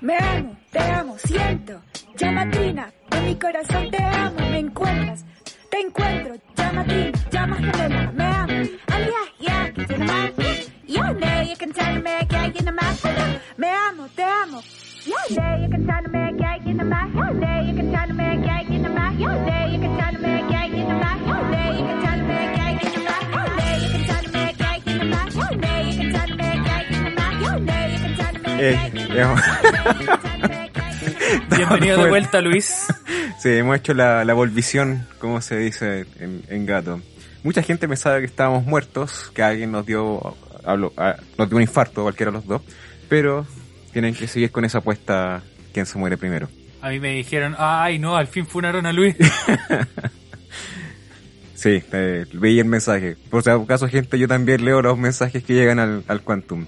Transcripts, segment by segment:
Me amo, te amo, siento. Llamatrina, en mi corazón te amo, me encuentras. Te encuentro, llamatrina, llama gemela, me amo. Alia, ya, que tiene más. Ya, ne, you can tell me que hay en más. Me amo, te amo. Ya, ne, you can tell me que hay en más. Ya, ne, you can tell me que hay en más. Ya, ne, you can tell me en más. Ya, ne, you can Eh, Bienvenido de vuelta, Luis. Sí, hemos hecho la, la volvisión, como se dice en, en gato. Mucha gente pensaba que estábamos muertos, que alguien nos dio, hablo- ah, nos dio un infarto, cualquiera de los dos, pero tienen que seguir con esa apuesta, quién se muere primero. A mí me dijeron, ay no, al fin funaron a Luis. Sí, eh, veí el mensaje. Por si acaso, gente, yo también leo los mensajes que llegan al, al Quantum.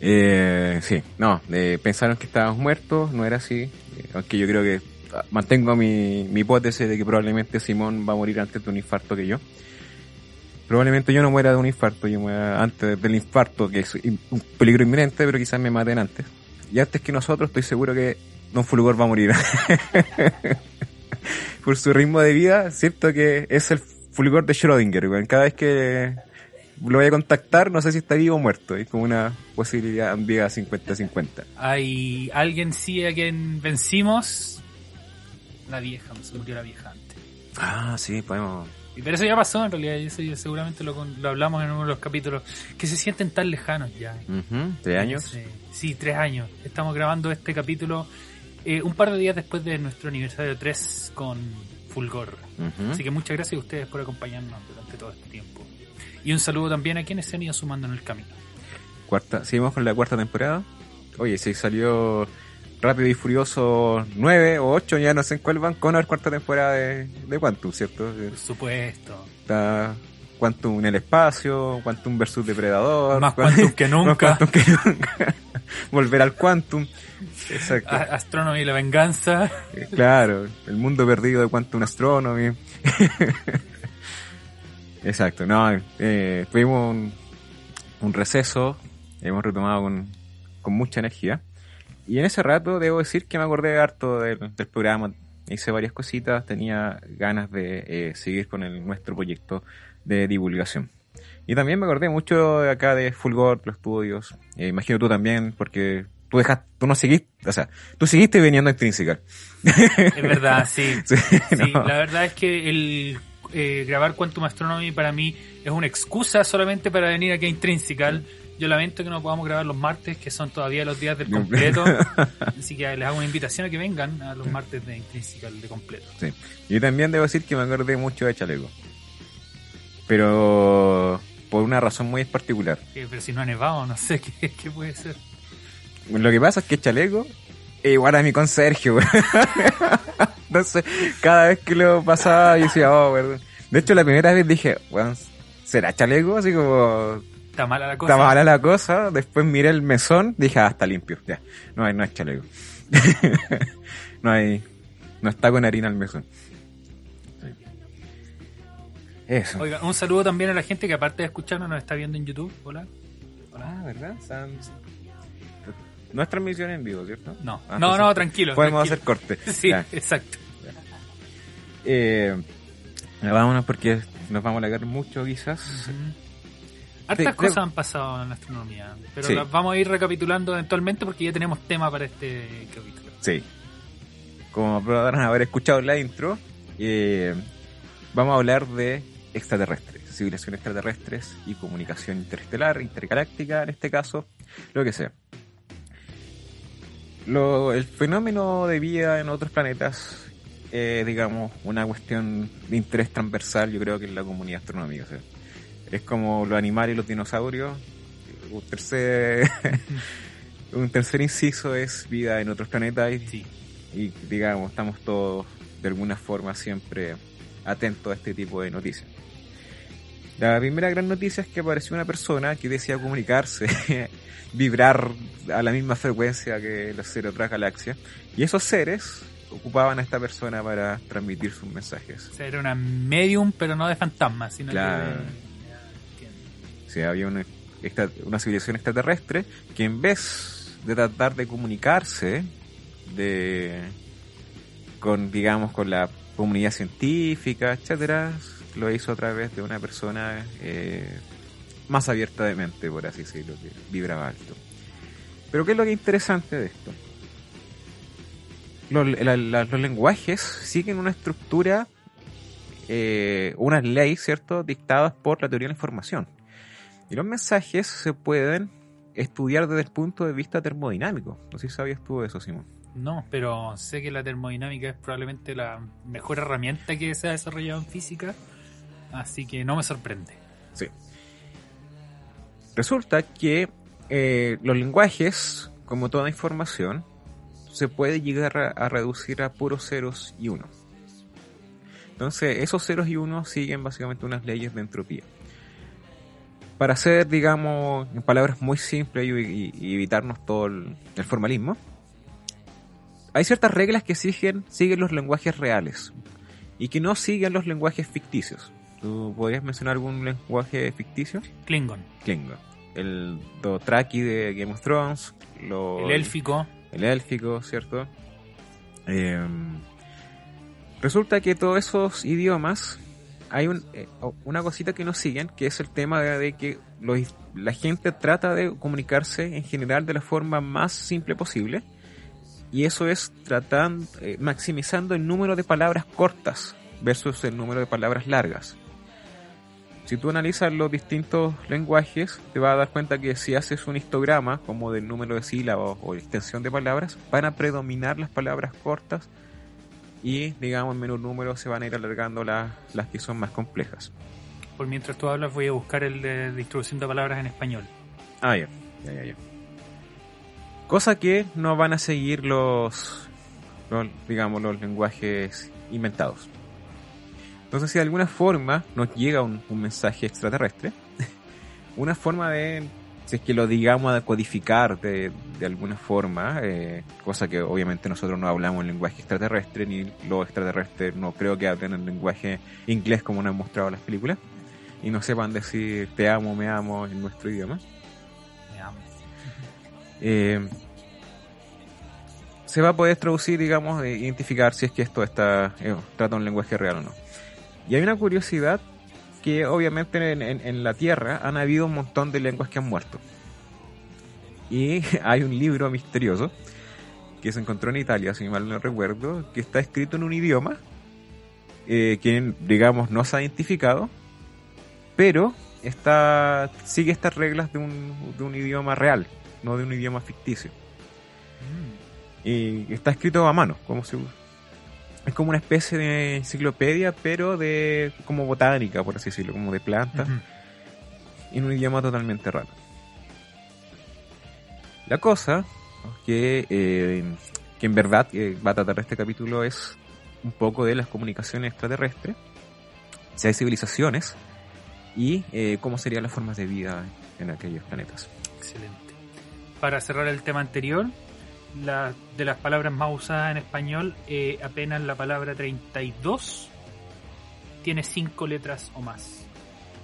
Eh, sí, no, eh, pensaron que estábamos muertos, no era así. Eh, aunque yo creo que ah, mantengo mi, mi hipótesis de que probablemente Simón va a morir antes de un infarto que yo. Probablemente yo no muera de un infarto, yo muera antes del infarto, que es un peligro inminente, pero quizás me maten antes. Y antes que nosotros, estoy seguro que Don Fulgor va a morir. Por su ritmo de vida, siento que es el Fulgor de Schrödinger. Cada vez que lo voy a contactar, no sé si está vivo o muerto. Es como una posibilidad ambigua 50-50. Hay alguien sí a quien vencimos. La vieja, se murió la vieja antes. Ah, sí, podemos... Pero eso ya pasó en realidad, y eso ya seguramente lo, lo hablamos en uno de los capítulos, que se sienten tan lejanos ya. ¿Tres años? Sí, sí, tres años. Estamos grabando este capítulo eh, un par de días después de nuestro aniversario 3 con Fulgor. Así que muchas gracias a ustedes por acompañarnos durante todo este tiempo. Y un saludo también a quienes se han ido sumando en el camino. Cuarta, seguimos con la cuarta temporada. Oye, si salió Rápido y Furioso 9 o 8, ya no sé en cuál van, con la cuarta temporada de, de Quantum, ¿cierto? Por supuesto. Está Quantum en el espacio, Quantum versus Depredador. Más Quan- Quantum que nunca. Más Quantum que nunca. Volver al Quantum. Exacto. Astronomy y la venganza. Eh, Claro, el mundo perdido de Quantum Astronomy. Exacto, no, eh, tuvimos un, un receso, hemos retomado con, con mucha energía. Y en ese rato debo decir que me acordé harto del, del programa, hice varias cositas, tenía ganas de eh, seguir con el, nuestro proyecto de divulgación. Y también me acordé mucho acá de Fulgor, los estudios, eh, imagino tú también, porque tú dejaste, tú no seguiste, o sea, tú seguiste viniendo a Intrinsical. Es verdad, sí. Sí, Sí, no. la verdad es que el eh, grabar Quantum Astronomy para mí es una excusa solamente para venir aquí a Intrinsical. Yo lamento que no podamos grabar los martes, que son todavía los días del completo. Así que les hago una invitación a que vengan a los martes de Intrinsical de completo. Sí. Y también debo decir que me acordé mucho de Chaleco. Pero por una razón muy particular. Eh, pero si no ha nevado, no sé qué, qué puede ser. Lo que pasa es que Chaleco igual a mi conserje, güey. Entonces, cada vez que lo pasaba, yo decía, oh, perdón. De hecho, la primera vez dije, bueno, ¿será Chaleco? Así como, Está mala la cosa. está mala la cosa. Después miré el mesón, dije, ah, está limpio. Ya, no, hay- no es Chaleco. no hay, no está con harina el mesón. Eso. Oiga, un saludo también a la gente que aparte de escucharnos nos está viendo en YouTube. Hola. Ah, ¿verdad? No es transmisión en vivo, ¿cierto? No, Ah, no, no, tranquilo. Podemos tranquilo. hacer corte. Sí, Ya. exacto. Eh, vámonos porque nos vamos a alargar mucho, quizás. Hartas cosas han pasado en la astronomía, pero Sí. las vamos a ir recapitulando eventualmente porque ya tenemos tema para este capítulo. Sí. Como podrán haber escuchado la intro, eh, vamos a hablar de extraterrestres, civilizaciones extraterrestres y comunicación interestelar, intergaláctica en este caso, lo que sea. Lo, el fenómeno de vida en otros planetas es, digamos, una cuestión de interés transversal, yo creo que en la comunidad astronómica. o sea, es como los animales y los dinosaurios. Un tercer, un tercer inciso es vida en otros planetas y Sí. y digamos, estamos todos de alguna forma siempre atentos a este tipo de noticias. La primera gran noticia es que apareció una persona que decía comunicarse, vibrar a la misma frecuencia que los seres de otras galaxias, y esos seres ocupaban a esta persona para transmitir sus mensajes. O sea, era una medium, pero no de fantasma, sino Claro. que de... Si había una, una civilización extraterrestre que en vez de tratar de comunicarse de con digamos con la comunidad científica, etcétera, lo hizo a través de una persona eh, más abierta de mente, por así decirlo, que vibraba alto. Pero ¿qué es lo que es interesante de esto? Los, lenguajes siguen una estructura, eh, unas leyes, ¿cierto?, dictadas por la teoría de la información. Y los mensajes se pueden estudiar desde el punto de vista termodinámico. No sé si sabías tú eso, Simón. No, pero sé que la termodinámica es probablemente la mejor herramienta que se ha desarrollado en física, así que no me sorprende. Sí. Resulta que eh, los lenguajes, como toda información, se puede llegar a, reducir a puros ceros y unos. Entonces, esos ceros y unos siguen básicamente unas leyes de entropía. Para hacer, digamos, en palabras muy simples y evitarnos todo el, el formalismo, hay ciertas reglas que siguen, siguen los lenguajes reales y que no siguen los lenguajes ficticios. ¿Tú podrías mencionar algún lenguaje ficticio? Klingon, Klingon. El Dothraki de Game of Thrones. lo- el élfico, El élfico, ¿cierto? Eh, resulta que todos esos idiomas hay un- eh, una cosita que nos siguen, que es el tema de, de que los- la gente trata de comunicarse en general de la forma más simple posible. Y eso es tratando, eh, maximizando el número de palabras cortas versus el número de palabras largas. Si tú analizas los distintos lenguajes, te vas a dar cuenta que si haces un histograma, como del número de sílabas o extensión de palabras, van a predominar las palabras cortas y, digamos, en menor número se van a ir alargando las, las que son más complejas. por mientras tú hablas voy a buscar el de distribución de palabras en español. Ah, ya, ya, ya, ya. Cosa que no van a seguir los, los, digamos, los lenguajes inventados. Entonces, si de alguna forma nos llega un, un mensaje extraterrestre, una forma de, si es que lo digamos a codificar de, de alguna forma, eh, cosa que obviamente nosotros no hablamos en lenguaje extraterrestre, ni los extraterrestres no creo que hablen en lenguaje inglés como nos han mostrado las películas, y no sepan decir te amo, me amo en nuestro idioma. Me amo. Eh, se va a poder traducir, digamos, e identificar si es que esto está eh, trata un lenguaje real o no. Y hay una curiosidad que obviamente en, en- en la Tierra han habido un montón de lenguas que han muerto. Y hay un libro misterioso que se encontró en Italia, si mal no recuerdo, que está escrito en un idioma eh, que, digamos, no se ha identificado, pero está sigue estas reglas de un, de un idioma real, no de un idioma ficticio. Mm. Y está escrito a mano, como si es como una especie de enciclopedia, pero de como botánica, por así decirlo, como de plantas, en un idioma totalmente raro. La cosa que, eh, que en verdad eh, va a tratar este capítulo es un poco de las comunicaciones extraterrestres, si hay civilizaciones y eh, cómo serían las formas de vida en aquellos planetas. Excelente. Para cerrar el tema anterior, la, de las palabras más usadas en español, eh, apenas la palabra 32 tiene 5 letras o más.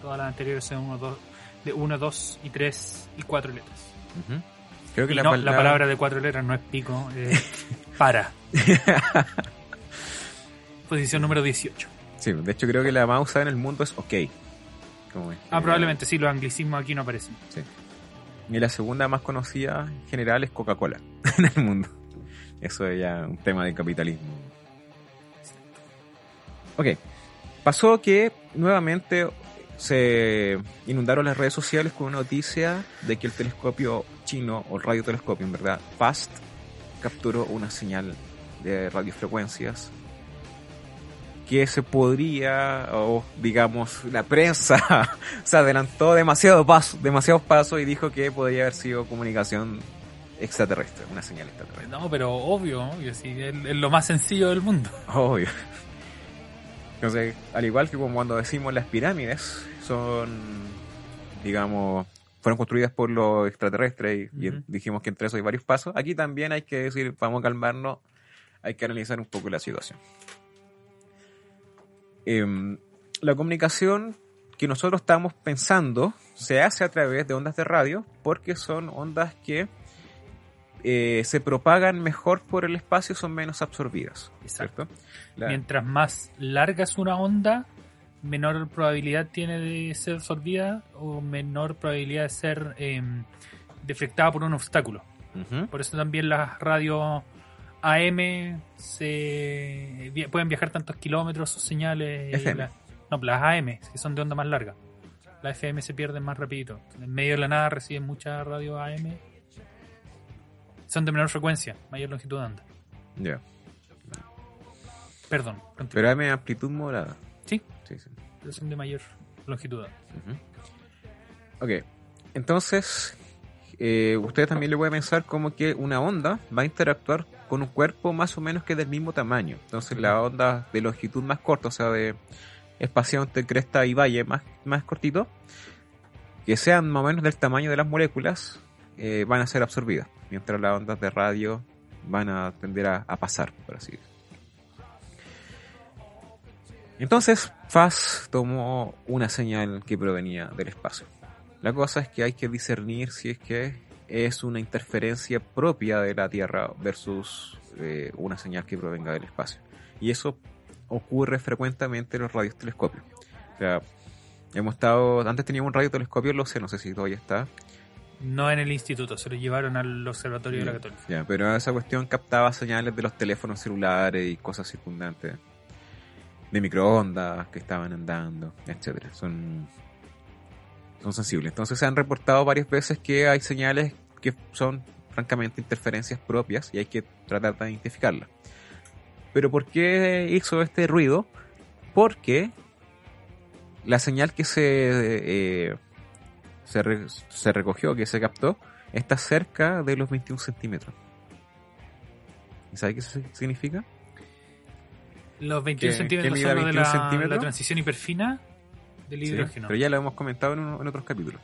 Todas las anteriores son uno, dos, de 1, 2 y 3 y 4 letras. Ujú. Creo que la, no, palabra, la palabra de 4 letras no es pico, es para. Posición número 18. Sí, de hecho creo que la más usada en el mundo es OK. Como es, Ah, eh, probablemente sí, los anglicismos aquí no aparecen. Sí. Y la segunda más conocida en general es Coca-Cola en el mundo. Eso es ya un tema del capitalismo. Ok. Pasó que nuevamente se inundaron las redes sociales con una noticia de que el telescopio chino, o el radiotelescopio en verdad, FAST, capturó una señal de radiofrecuencias que se podría, o digamos, la prensa se adelantó demasiado paso, demasiados pasos y dijo que podría haber sido comunicación extraterrestre, una señal extraterrestre. No, pero obvio, obvio, sí, es, es lo más sencillo del mundo. Obvio. Entonces, al igual que como cuando decimos las pirámides son, digamos, fueron construidas por los extraterrestres y, y dijimos que entre eso hay varios pasos, aquí también hay que decir, vamos a calmarnos, hay que analizar un poco la situación. Em, la comunicación que nosotros estamos pensando se hace a través de ondas de radio porque son ondas que eh, se propagan mejor por el espacio, son menos absorbidas. Exacto. Mientras más larga es una onda, menor probabilidad tiene de ser absorbida o menor probabilidad de ser eh, deflectada por un obstáculo. Por eso también las radios AM se pueden viajar tantos kilómetros sus señales. la- no, las AM, que son de onda más larga. Las FM se pierden más rapidito. En medio de la nada reciben muchas radios AM. Son de menor frecuencia, mayor longitud de onda. Ya. Perdón, continúa. Pero hay amplitud moderada. Sí, Sí, sí. pero son de mayor longitud de onda. Ok, entonces eh, usted también le puede pensar como que una onda va a interactuar con un cuerpo más o menos que del mismo tamaño. Entonces la onda de longitud más corta, o sea, de espacio entre cresta y valle más, más cortito, que sean más o menos del tamaño de las moléculas, eh, van a ser absorbidas, mientras las ondas de radio van a tender a, a pasar, por así decirlo. Entonces, FAS tomó una señal que provenía del espacio. La cosa es que hay que discernir si es que es una interferencia propia de la Tierra versus eh, una señal que provenga del espacio. Y eso ocurre frecuentemente en los radiotelescopios. O sea, hemos estado, antes teníamos un radiotelescopio, lo sé, no sé si todavía está, No en el instituto, se lo llevaron al observatorio de la Católica. Ya, pero esa cuestión captaba señales de los teléfonos celulares y cosas circundantes. De microondas que estaban andando, etcétera. Son, son sensibles. Entonces se han reportado varias veces que hay señales que son francamente interferencias propias y hay que tratar de identificarlas. Pero ¿por qué hizo este ruido? Porque la señal que se, eh, se, re- se recogió, que se captó, está cerca de los 21 centímetros. ¿Y sabe qué significa? Los 21 ¿Qué- centímetros son de 21 la, centímetros? la transición hiperfina del Sí, hidrógeno. pero ya lo hemos comentado en, uno- en otros capítulos.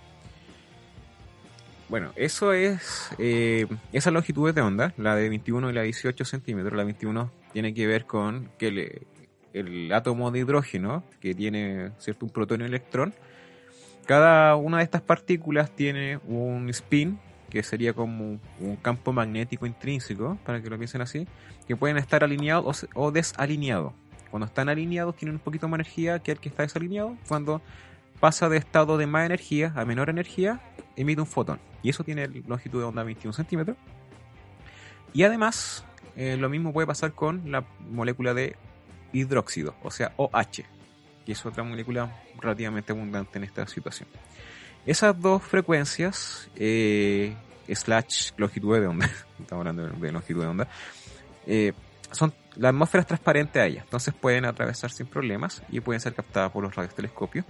Bueno, eso es eh, esa longitud de onda, la de 21 y la de 18 centímetros. La 21 tiene que ver con que el, el átomo de hidrógeno, que tiene cierto un protón y un electrón, cada una de estas partículas tiene un spin, que sería como un campo magnético intrínseco, para que lo piensen así, que pueden estar alineados o desalineados. Cuando están alineados tienen un poquito más energía que el que está desalineado. Cuando pasa de estado de más energía a menor energía, emite un fotón. Y eso tiene longitud de onda 21 centímetros. Y además, eh, lo mismo puede pasar con la molécula de hidróxido, o sea, OH, que es otra molécula relativamente abundante en esta situación. Esas dos frecuencias, eh, slash longitud de onda, estamos hablando de, longitud de onda, eh, son, la atmósfera es transparente a ellas, entonces pueden atravesar sin problemas y pueden ser captadas por los radiotelescopios.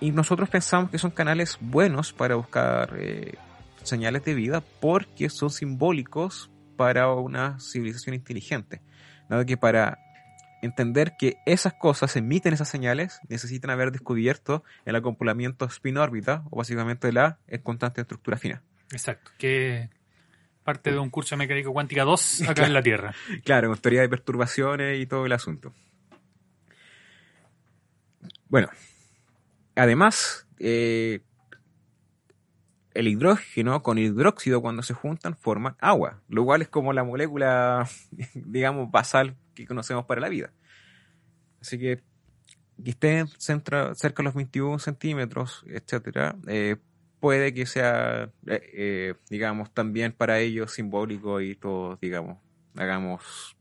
Y nosotros pensamos que son canales buenos para buscar eh, señales de vida porque son simbólicos para una civilización inteligente. Dado que para entender que esas cosas emiten esas señales, necesitan haber descubierto el acoplamiento spin-órbita, o básicamente la constante de estructura fina. Exacto, que parte de un curso de mecánica cuántica 2 acá en la Tierra. Claro, con teoría de perturbaciones y todo el asunto. Bueno, además, eh, el hidrógeno con hidróxido cuando se juntan forman agua, lo cual es como la molécula, digamos, basal que conocemos para la vida. Así que que esté centra- cerca de los 21 centímetros, etcétera, eh, puede que sea, eh, eh, digamos, también para ellos simbólico y todos, digamos, hagamos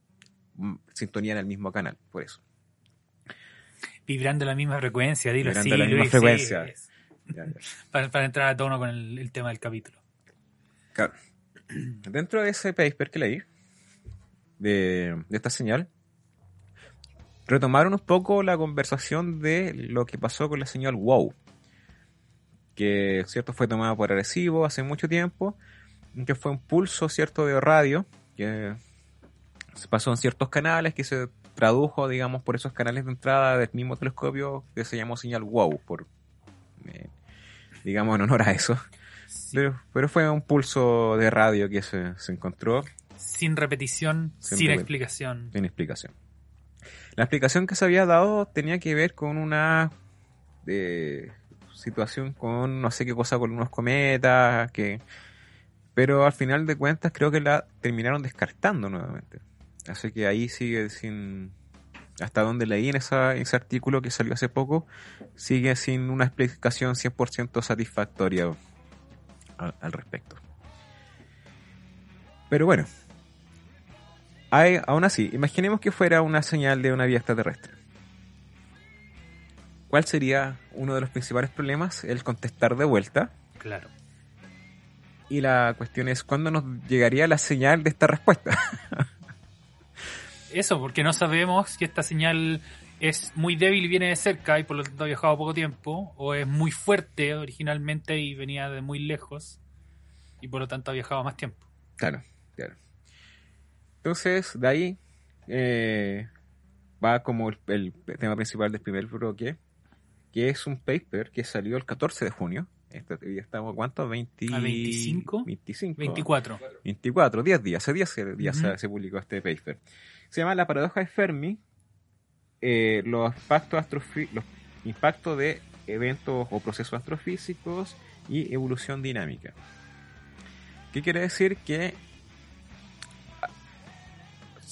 sintonía en el mismo canal, por eso. Vibrando la misma frecuencia, dilo Vibrando la misma Luis, frecuencia. sí. Ya, ya. Para, para entrar a tono con el, el tema del capítulo. Claro. Dentro de ese paper que leí, de, de esta señal, retomaron un poco la conversación de lo que pasó con la señal WOW, que cierto fue tomada por Arecibo hace mucho tiempo, que fue un pulso cierto de radio que se pasó en ciertos canales que se tradujo, digamos, por esos canales de entrada del mismo telescopio que se llamó señal WOW, por eh, digamos en honor a eso. Sí. Pero, pero fue un pulso de radio que se, se encontró Sin repetición, Sin explicación. sin explicación. La explicación que se había dado tenía que ver con una de situación con no sé qué cosa con unos cometas, que pero al final de cuentas creo que la terminaron descartando nuevamente. Así que ahí sigue sin hasta donde leí en esa, ese artículo que salió hace poco, sigue sin una explicación 100% satisfactoria al, respecto. Pero bueno, hay, aún así, imaginemos que fuera una señal de una vía extraterrestre. ¿Cuál sería uno de los principales problemas? El contestar de vuelta. Claro. Y la cuestión es, ¿cuándo nos llegaría la señal de esta respuesta? Eso, porque no sabemos que esta señal es muy débil y viene de cerca y por lo tanto ha viajado poco tiempo, o es muy fuerte originalmente y venía de muy lejos y por lo tanto ha viajado más tiempo. Claro, claro. Entonces, de ahí eh, va como el, el tema principal del primer bloque, que es un paper que salió el 14 de junio. Este, ya estamos, ¿a ¿cuánto? 20, ¿A 25? 25. 24. 24, 10 días, hace 10 días Ujú. se, se publicó este paper. Se llama La paradoja de Fermi, eh, los, impactos los impactos de eventos o procesos astrofísicos y evolución dinámica. ¿Qué quiere decir? Que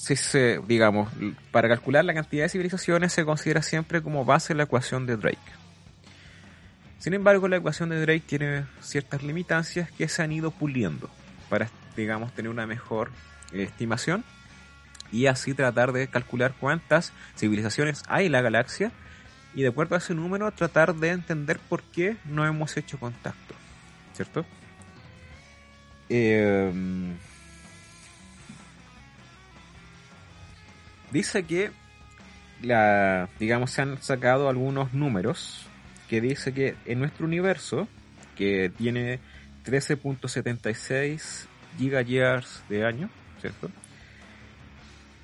si se, digamos, para calcular la cantidad de civilizaciones se considera siempre como base la ecuación de Drake. Sin embargo, la ecuación de Drake tiene ciertas limitancias que se han ido puliendo para, digamos, tener una mejor eh, estimación y así tratar de calcular cuántas civilizaciones hay en la galaxia y de acuerdo a ese número tratar de entender por qué no hemos hecho contacto, ¿cierto? Eh, dice que la, digamos, se han sacado algunos números que dice que en nuestro universo, que tiene 13.76 gigayears de año, ¿cierto?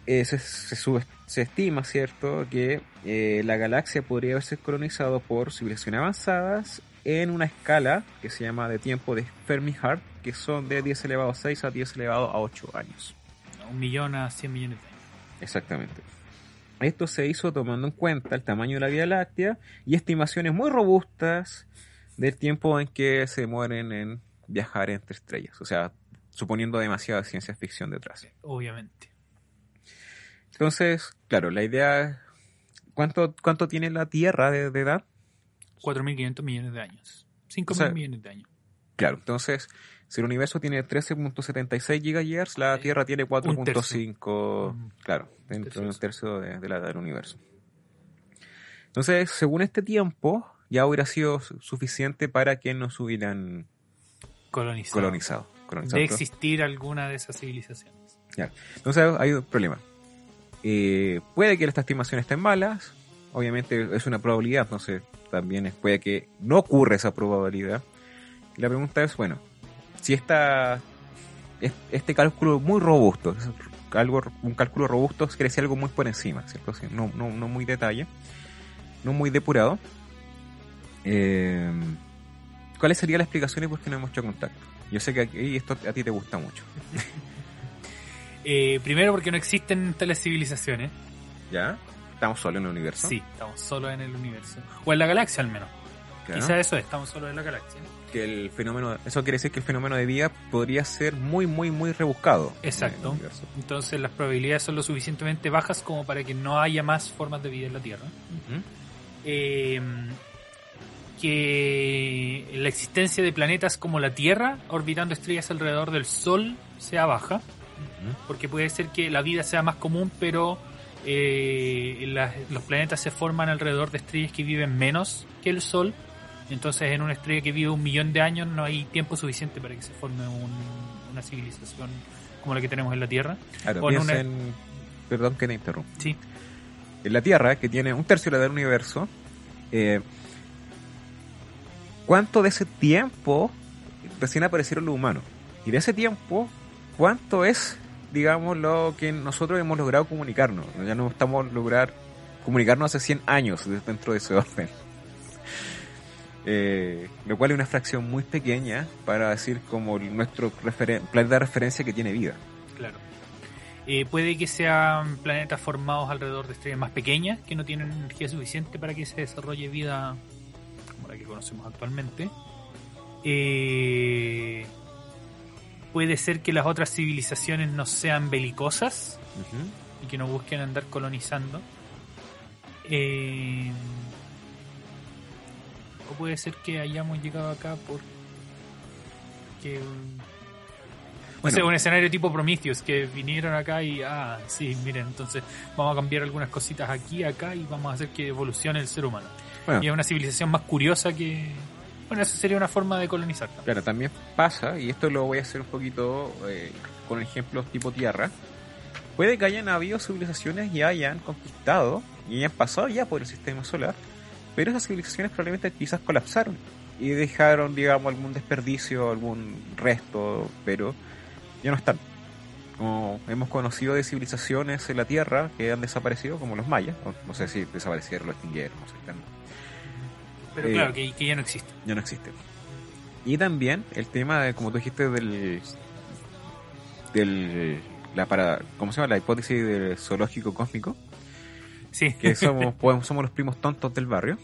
Eh, se, estima, ¿cierto?, que eh, la galaxia podría haberse colonizado por civilizaciones avanzadas en una escala que se llama de tiempo de Fermi-Hart, que son de 10 elevado a 6 a 10 elevado a 8 años. Un millón a 100 millones de. Exactamente. Esto se hizo tomando en cuenta el tamaño de la Vía Láctea y estimaciones muy robustas del tiempo en que se mueren en viajar entre estrellas. O sea, suponiendo demasiada ciencia ficción detrás. Obviamente. Entonces, claro, la idea ¿cuánto, cuánto tiene la Tierra de, de edad? 4.500 millones de años. 5.000 O sea, millones de años. Claro, entonces, si el universo tiene 13.76 gigayears, la. Tierra tiene Un tercio. 4.5, Mm. claro, dentro de un tercio de, de la edad del universo. Entonces, según este tiempo, ya hubiera sido su- suficiente para que nos hubieran Colonizado. colonizado. colonizado. De existir alguna de esas civilizaciones. Ya. Entonces hay un problema. Eh, puede que estas estimaciones estén malas, obviamente es una probabilidad, entonces también puede que no ocurra esa probabilidad. Y la pregunta es, bueno, si esta, es- este cálculo muy robusto, algo, un cálculo robusto decir algo muy por encima, ¿cierto? Sí, no, no, no muy detalle, no muy depurado. Eh, ¿Cuáles serían las explicaciones por qué no hemos hecho contacto? Yo sé que aquí esto a ti te gusta mucho. Eh, primero porque no existen tales civilizaciones. ¿Ya? Estamos solos en el universo. Sí, estamos solos en el universo. O en la galaxia al menos. Claro. Quizá eso es, estamos solos en la galaxia. Que el fenómeno, eso quiere decir que el fenómeno de vida podría ser muy, muy, muy rebuscado. Exacto. en. Entonces las probabilidades son lo suficientemente bajas como para que no haya más formas de vida en la Tierra. Eh, que la existencia de planetas como la Tierra orbitando estrellas alrededor del Sol sea baja, porque puede ser que la vida sea más común, pero eh, los planetas se forman alrededor de estrellas que viven menos que el Sol. Entonces, en una estrella que vive un millón de años no hay tiempo suficiente para que se forme un- una civilización como la que tenemos en la Tierra. Ahora, O en piensa una- en- Perdón que te interrumpa. Sí, En la Tierra, que tiene un tercio de la del universo, eh, ¿cuánto de ese tiempo recién aparecieron los humanos? Y de ese tiempo, ¿cuánto es, digamos, lo que nosotros hemos logrado comunicarnos? Ya no estamos lograr comunicarnos hace 100 años de- dentro de ese orden. Eh, lo cual es una fracción muy pequeña para decir como nuestro planeta de referencia que tiene vida. Claro. Eh, puede que sean planetas formados alrededor de estrellas más pequeñas que no tienen energía suficiente para que se desarrolle vida la que conocemos actualmente. Eh, puede ser que las otras civilizaciones no sean belicosas y que no busquen andar colonizando. Eh, o puede ser que hayamos llegado acá por que Bueno. bueno. un escenario tipo Prometheus que vinieron acá y ah sí miren entonces vamos a cambiar algunas cositas aquí acá y vamos a hacer que evolucione el ser humano Bueno. y es una civilización más curiosa que bueno eso sería una forma de colonizar también. Claro, también pasa, y esto lo voy a hacer un poquito eh, con ejemplos tipo tierra. Puede que hayan habido civilizaciones y hayan conquistado y hayan pasado ya por el sistema solar, pero esas civilizaciones probablemente quizás colapsaron y dejaron, digamos, algún desperdicio, algún resto, pero ya no están. Como hemos conocido de civilizaciones en la Tierra que han desaparecido, como los mayas, o no sé si desaparecieron, lo extinguieron, no sé, están- pero Eh, claro que, que ya no existe ya no existe. Y también el tema de, como tú dijiste, del. del. La para, ¿Cómo se llama? La hipótesis del zoológico cósmico. Sí Que somos, podemos- somos los primos tontos del barrio.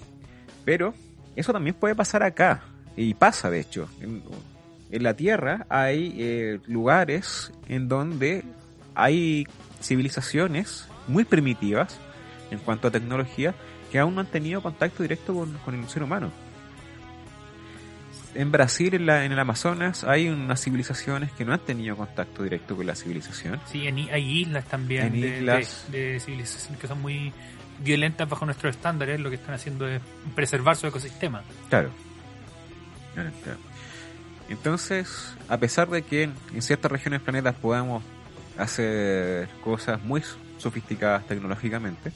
Pero eso también puede pasar acá. Y pasa, de hecho. En, en la Tierra hay eh, lugares en donde hay civilizaciones muy primitivas en cuanto a tecnología que aún no han tenido contacto directo con, con el ser humano. En Brasil, en, la- en el Amazonas, hay unas civilizaciones que no han tenido contacto directo con la civilización. Sí, en hay islas también En de, islas. de- de civilizaciones que son muy violentas bajo nuestros estándares. Lo que están haciendo es preservar su ecosistema. Claro. Entonces, a pesar de que en ciertas regiones del planeta podamos hacer cosas muy sofisticadas tecnológicamente,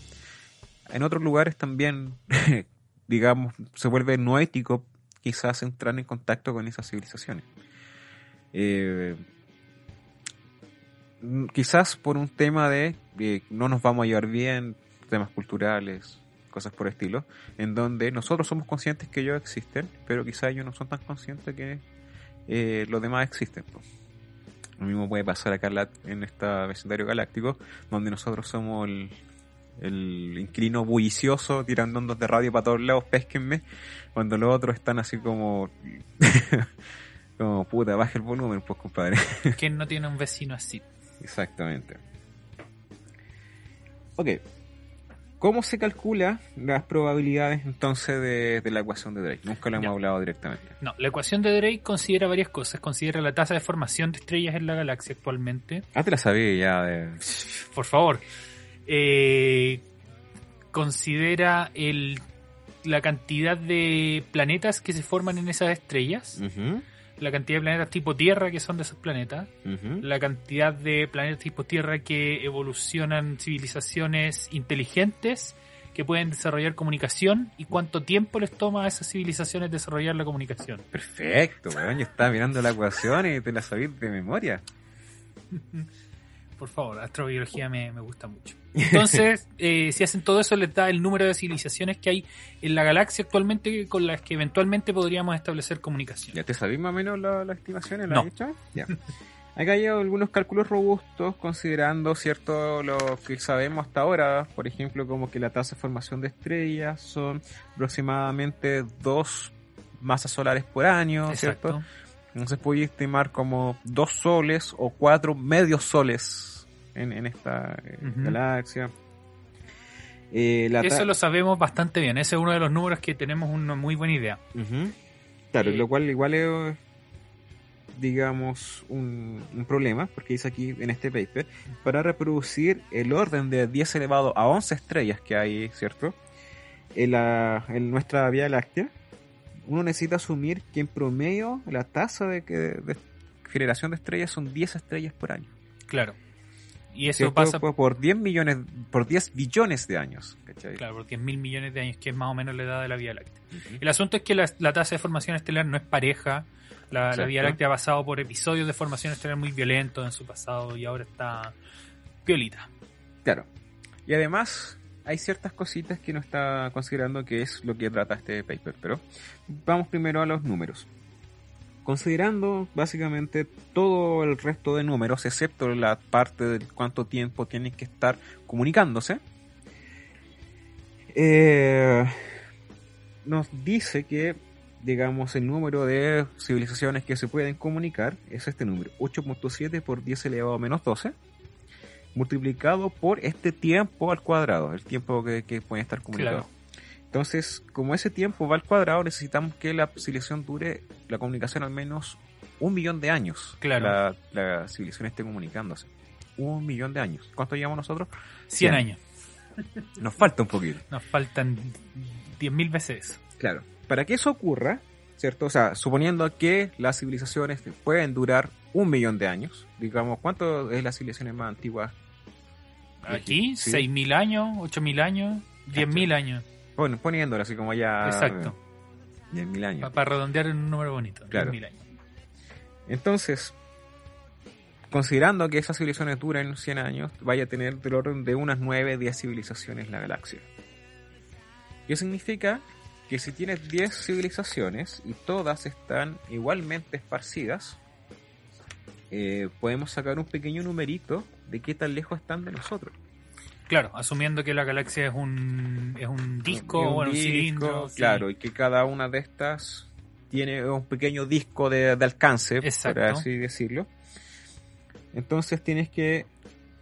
en otros lugares también, digamos, se vuelve no ético quizás entrar en contacto con esas civilizaciones. Eh, mm, quizás por un tema de eh, no nos vamos a llevar bien, temas culturales, cosas por el estilo, en donde nosotros somos conscientes que ellos existen, pero quizás ellos no son tan conscientes que eh, los demás existen. Lo mismo puede pasar acá en este vecindario galáctico, donde nosotros somos el, el inquilino bullicioso tirando ondas de radio para todos lados, pésquenme, cuando los otros están así como... como puta, baja el volumen, pues compadre. ¿Quién no tiene un vecino así? Exactamente. Ok. ¿Cómo se calcula las probabilidades entonces de, de la ecuación de Drake? Nunca lo hemos hablado directamente. No, la ecuación de Drake considera varias cosas. Considera la tasa de formación de estrellas en la galaxia actualmente. Ah, te la sabía ya de... Por favor. Eh, considera el, la cantidad de planetas que se forman en esas estrellas. La cantidad de planetas tipo Tierra que son de esos planetas. La cantidad de planetas tipo Tierra que evolucionan civilizaciones inteligentes que pueden desarrollar comunicación y cuánto tiempo les toma a esas civilizaciones desarrollar la comunicación. Perfecto, weón. Yo estaba mirando la ecuación y te la sabía de memoria. Por favor, astrobiología me, me gusta mucho. Entonces, eh, si hacen todo eso, les da el número de civilizaciones que hay en la galaxia actualmente con las que eventualmente podríamos establecer comunicación. ¿Ya te sabís más o menos la- las estimaciones? ¿Las No. hecho? Ya. Acá hay algunos cálculos robustos considerando cierto lo que sabemos hasta ahora, por ejemplo, como que la tasa de formación de estrellas son aproximadamente dos masas solares por año, ¿cierto? Exacto. Entonces puede estimar como dos soles o cuatro medios soles en, en esta eh, galaxia. Eh, la Eso lo sabemos bastante bien. Ese es uno de los números que tenemos una muy buena idea. Claro, Eh, lo cual igual es, digamos, un, un problema, porque dice aquí en este paper, para reproducir el orden de 10 elevado a 11 estrellas que hay, ¿cierto? En, la, en nuestra Vía Láctea, uno necesita asumir que en promedio la tasa de, que, de generación de estrellas son 10 estrellas por año. Claro. Y eso pasa por, por 10 millones, por 10 billones de años. ¿cachai? claro, por 10 mil millones de años, que es más o menos la edad de la Vía Láctea. El asunto es que la, la tasa de formación estelar no es pareja. La. Vía Láctea ha pasado por episodios de formación estelar muy violentos en su pasado y ahora está piolita. Claro. Y además hay ciertas cositas que no está considerando que es lo que trata este paper, pero vamos primero a los números. Considerando básicamente todo el resto de números, excepto la parte de cuánto tiempo tienen que estar comunicándose, eh, nos dice que, digamos, el número de civilizaciones que se pueden comunicar es este número, 8.7 por 10 elevado a menos 12, multiplicado por este tiempo al cuadrado, el tiempo que, pueden estar comunicados. Entonces, como ese tiempo va al cuadrado, necesitamos que la civilización dure la comunicación al menos un millón de años. Claro. La, la civilización esté comunicándose. Un millón de años. ¿Cuánto llevamos nosotros? 100 Cien. años. Nos falta un poquito. Nos faltan 10.000 veces. Claro. Para que eso ocurra, ¿cierto? O sea, suponiendo que las civilizaciones pueden durar un millón de años, digamos, ¿cuánto es las civilizaciones más antiguas? Aquí, Sí. 6.000 años, 8.000 años, 10.000 años. Bueno, poniéndolo así como ya... Exacto. 10.000 años. Para redondear en un número bonito. Claro. 10.000 años. Entonces, considerando que esas civilizaciones duran 100 años, vaya a tener del orden de unas 9, 10 civilizaciones la galaxia. ¿Qué significa? Que si tienes 10 civilizaciones y todas están igualmente esparcidas, eh, podemos sacar un pequeño numerito de qué tan lejos están de nosotros. Claro, asumiendo que la galaxia es un, es un disco o bueno, un cilindro. sí. Claro, y que cada una de estas tiene un pequeño disco de, de alcance, Exacto. por así decirlo. Entonces tienes que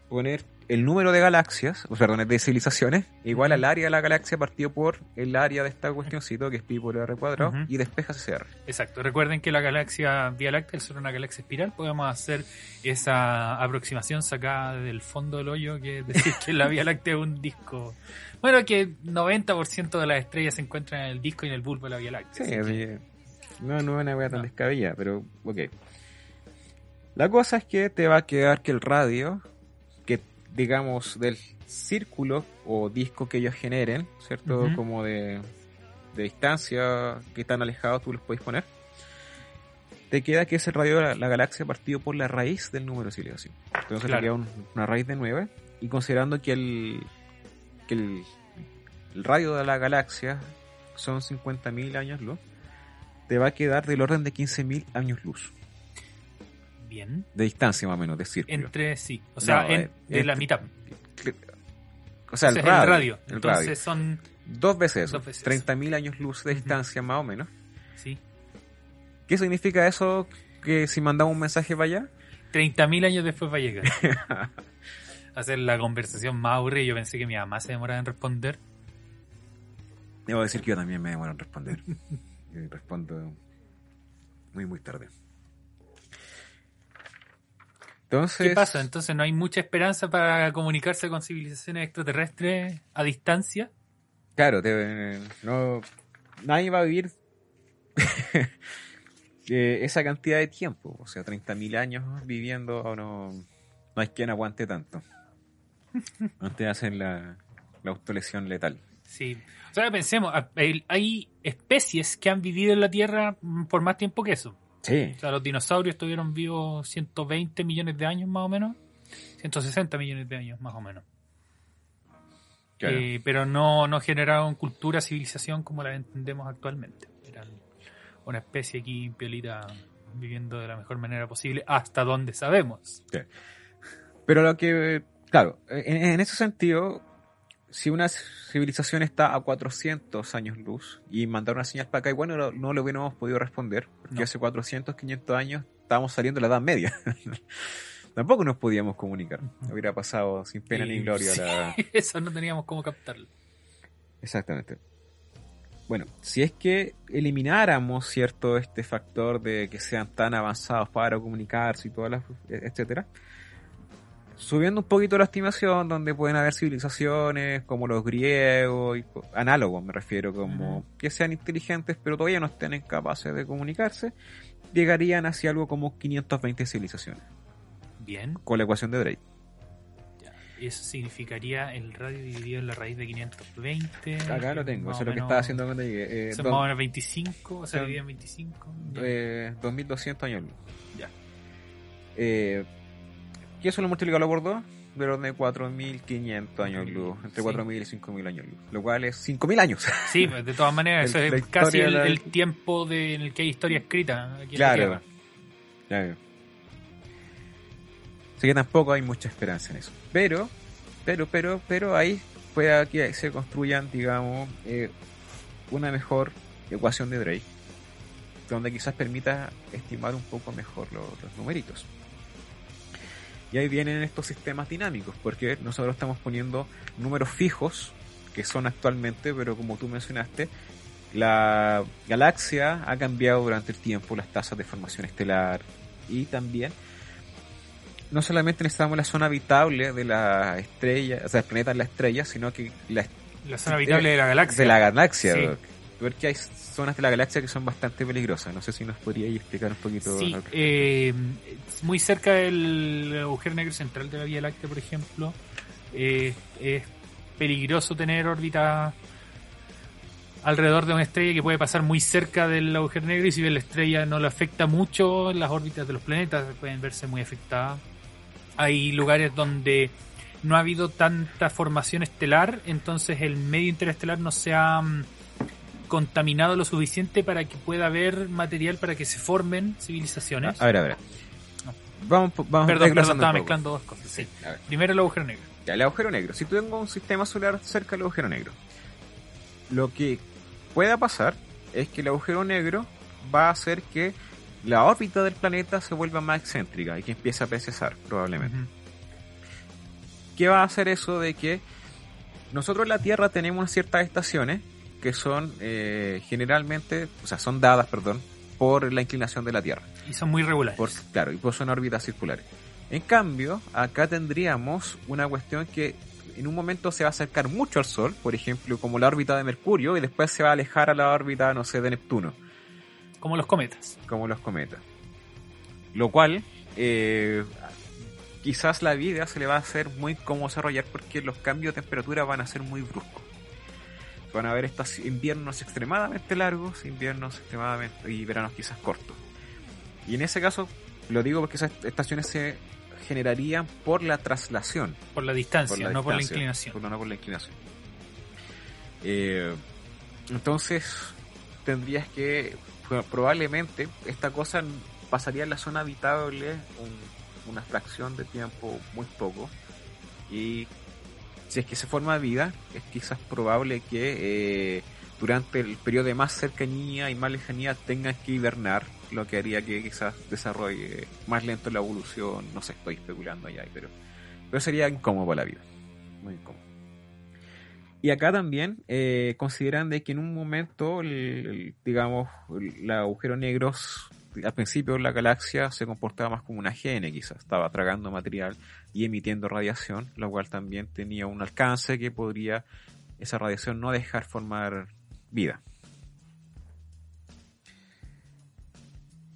poner el número de galaxias, o perdón, de civilizaciones, igual al área de la galaxia partido por el área de esta cuestioncito, que es pi por r cuadrado, Ujú. y despejas ese r. Exacto. Recuerden que la galaxia Vía Láctea es solo una galaxia espiral. Podemos hacer esa aproximación sacada del fondo del hoyo, que es decir que la Vía Láctea es un disco. Bueno, que 90% de las estrellas se encuentran en el disco y en el bulbo de la Vía Láctea. Sí, así que- no, no es una wea tan No. descabellada, pero ok. La cosa es que te va a quedar que el radio, digamos del círculo o disco que ellos generen, ¿cierto? Como de, de distancia que están alejados, tú los puedes poner. Te queda que es el radio de la, la galaxia partido por la raíz del número civilización. Entonces Claro. te queda un- una raíz de 9. Y considerando que el, que el, el radio de la galaxia son 50.000 años luz, te va a quedar del orden de 15.000 años luz. Bien. De distancia más o menos, de círculo. Entre sí. O sea, No, en- eh, de la mitad. O sea, el radio. el Entonces radio. son. Dos veces eso. Dos veces 30.000 años luz de distancia más o menos. Sí. ¿Qué significa eso? Que si mandamos un mensaje para allá. 30.000 años después va a llegar. Hacer la conversación más aburrida. Yo pensé que mi mamá se demoraba en responder. Debo decir que yo también me demoro en responder. y respondo muy, muy tarde. Entonces. ¿Qué pasa? Entonces no hay mucha esperanza para comunicarse con civilizaciones extraterrestres a distancia. Claro, te- no, nadie va a vivir eh, esa cantidad de tiempo. O sea, 30.000 años viviendo, o no, no hay quien aguante tanto. Antes de hacer la, la autolesión letal. Sí. O sea, pensemos, hay especies que han vivido en la Tierra mm, por más tiempo que eso. Sí. O sea, los dinosaurios estuvieron vivos 120 millones de años más o menos. 160 millones de años más o menos. Claro. Eh, pero no, no generaron cultura, civilización como la entendemos actualmente. Eran una especie aquí, piolita, viviendo de la mejor manera posible, hasta donde sabemos. Pero lo que, claro, en, en ese sentido, si una civilización está a 400 años luz y mandar una señal para acá, igual no, no le hubiéramos podido responder, porque No. hace 400, 500 años estábamos saliendo de la Edad Media. Tampoco nos podíamos comunicar. Hubiera pasado sin pena Y- ni gloria sí, la... Eso no teníamos cómo captarlo. Exactamente. Bueno, si es que elimináramos cierto este factor de que sean tan avanzados para comunicarse y todas las etcétera, subiendo un poquito la estimación, donde pueden haber civilizaciones como los griegos, y análogos me refiero, como que sean inteligentes pero todavía no estén capaces de comunicarse, llegarían hacia algo como 520 civilizaciones, Bien. con la ecuación de Drake. Ya. Eso significaría el radio dividido en la raíz de 520. Acá lo tengo, eso es lo que estaba haciendo cuando llegué. Eh, Son más o menos 25, o sea, dividido en 25. ya. eh, 2200 años. Ya. Eh, ¿Qué eso lo multiplicado por 2? De orden de 4500 años luz. Entre Sí. 4000 y 5000 años luz. Lo cual es 5000 años. Sí, de todas maneras, El- eso es casi el, de la- el tiempo de, en el que hay historia escrita aquí en la claro. Claro. Así que tampoco hay mucha esperanza en eso. Pero, pero, pero, pero ahí puede que se construyan, digamos, eh, una mejor ecuación de Drake, donde quizás permita estimar un poco mejor los, los numeritos. Y ahí vienen estos sistemas dinámicos, porque nosotros estamos poniendo números fijos, que son actualmente, pero como tú mencionaste, la galaxia ha cambiado durante el tiempo, las tasas de formación estelar y también no solamente necesitamos la zona habitable de la estrella, o sea, el planeta de la estrella, sino que la, La zona habitable de la galaxia. de la galaxia. Sí. Doc. Porque hay zonas de la galaxia que son bastante peligrosas. No sé si nos podríais explicar un poquito. Sí, eh, muy cerca del agujero negro central de la Vía Láctea, por ejemplo, eh, es peligroso tener órbita alrededor de una estrella que puede pasar muy cerca del agujero negro y si bien la estrella no le afecta mucho, las órbitas de los planetas pueden verse muy afectadas. Hay lugares donde no ha habido tanta formación estelar, entonces el medio interestelar no se ha mm, contaminado lo suficiente para que pueda haber material para que se formen civilizaciones. A ver, a ver. Vamos, vamos Perdón, perdón, estaba mezclando dos cosas. Sí. Primero el agujero negro. Ya, el agujero negro. Si tú tengo un sistema solar cerca del agujero negro, lo que pueda pasar es que el agujero negro va a hacer que la órbita del planeta se vuelva más excéntrica y que empiece a precesar, probablemente. ¿Qué va a hacer eso de que nosotros en la Tierra tenemos ciertas estaciones que son eh, generalmente, o sea, son dadas, perdón, por la inclinación de la Tierra. Y son muy regulares. Por, claro, y pues son órbitas circulares. En cambio, acá tendríamos una cuestión que en un momento se va a acercar mucho al Sol, por ejemplo, como la órbita de Mercurio, y después se va a alejar a la órbita, no sé, de Neptuno, Como los cometas. como los cometas. Lo cual, eh, quizás la vida se le va a hacer muy cómo desarrollar porque los cambios de temperatura van a ser muy bruscos. Van a haber estos inviernos extremadamente largos, inviernos extremadamente y veranos quizás cortos. Y en ese caso, lo digo porque esas estaciones se generarían por la traslación, Por la distancia, por la no por la inclinación. por- no por la inclinación. Eh, entonces, tendrías que, pro- probablemente, esta cosa pasaría en la zona habitable un- una fracción de tiempo muy poco. Y si es que se forma vida, es quizás probable que eh, durante el periodo de más cercanía y más lejanía tengan que hibernar, lo que haría que quizás desarrolle más lento la evolución. No sé, estoy especulando allá, pero, pero sería incómodo la vida. Muy incómodo. Y acá también eh, consideran de que en un momento, digamos, el agujero negro, al principio la galaxia se comportaba más como una gene, quizás estaba tragando material y emitiendo radiación, lo cual también tenía un alcance que podría esa radiación no dejar formar vida.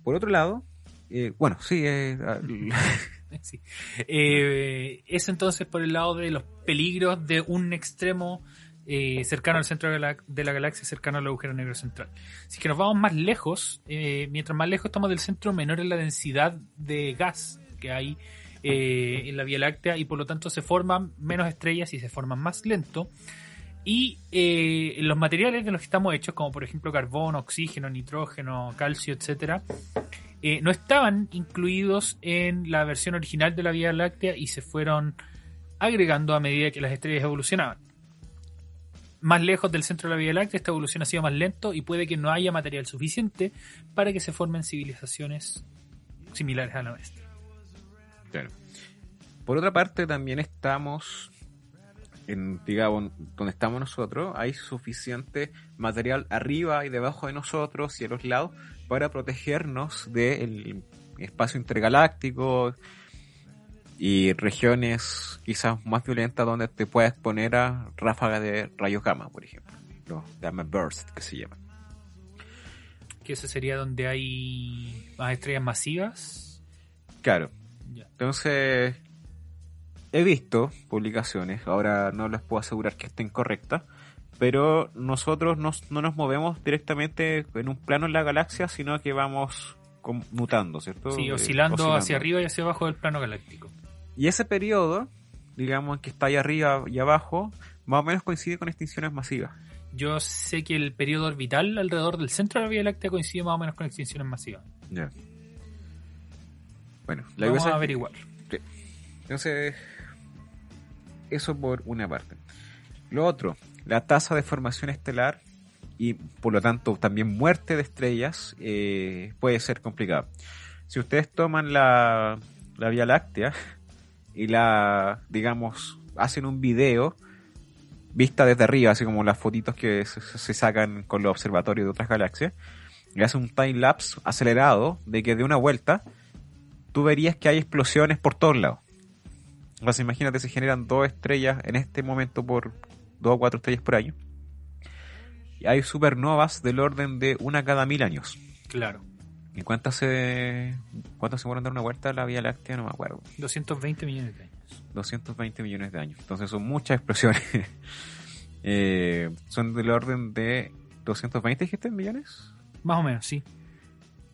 Por otro lado, eh, bueno, sí, eh, Sí. Eh, eso entonces por el lado de los peligros de un extremo eh, cercano al centro de la, galaxia, cercano al agujero negro central. Si que nos vamos más lejos, eh, mientras más lejos estamos del centro, menor es la densidad de gas que hay eh, en la Vía Láctea y por lo tanto se forman menos estrellas y se forman más lento. Y eh, los materiales de los que estamos hechos, como por ejemplo carbono, oxígeno, nitrógeno, calcio, etcétera, no estaban incluidos en la versión original de la Vía Láctea y se fueron agregando a medida que las estrellas evolucionaban. Más lejos del centro de la Vía Láctea, esta evolución ha sido más lento y puede que no haya material suficiente para que se formen civilizaciones similares a la nuestra. Claro. Por otra parte, también estamos en, digamos, donde estamos nosotros, hay suficiente material arriba y debajo de nosotros y a los lados para protegernos del espacio intergaláctico y regiones quizás más violentas donde te puedes exponer a ráfagas de rayos gamma, por ejemplo. Los gamma burst que se llaman. Que eso sería donde hay más estrellas masivas. Claro. Entonces, he visto publicaciones, ahora no les puedo asegurar que estén correctas, pero nosotros nos- no nos movemos directamente en un plano en la galaxia, sino que vamos mutando, ¿cierto? Sí, Eh, oscilando, hacia arriba y hacia abajo del plano galáctico. Y ese periodo, digamos, que está ahí arriba y abajo, más o menos coincide con extinciones masivas. Yo sé que el periodo orbital alrededor del centro de la Vía Láctea coincide más o menos con extinciones masivas. Ya. Bueno, la Vamos a averiguar. Entonces, eso por una parte. Lo otro, la tasa de formación estelar y por lo tanto también muerte de estrellas eh, puede ser complicado. Si ustedes toman la, la Vía Láctea y la, digamos, hacen un video vista desde arriba, así como las fotitos que se, sacan con los observatorios de otras galaxias, y hacen un time lapse acelerado de que de una vuelta tú verías que hay explosiones por todos lados. Entonces imagínate, se generan dos estrellas en este momento por dos o cuatro estrellas por año. Y hay supernovas del orden de una cada mil años. Claro. ¿Y cuántas se, cuántas se mueren dar una vuelta a la Vía Láctea? No me acuerdo. 220 millones de años. 220 millones de años. Entonces son muchas explosiones. Eh, son del orden de 220, dijiste, millones. Más o menos, sí.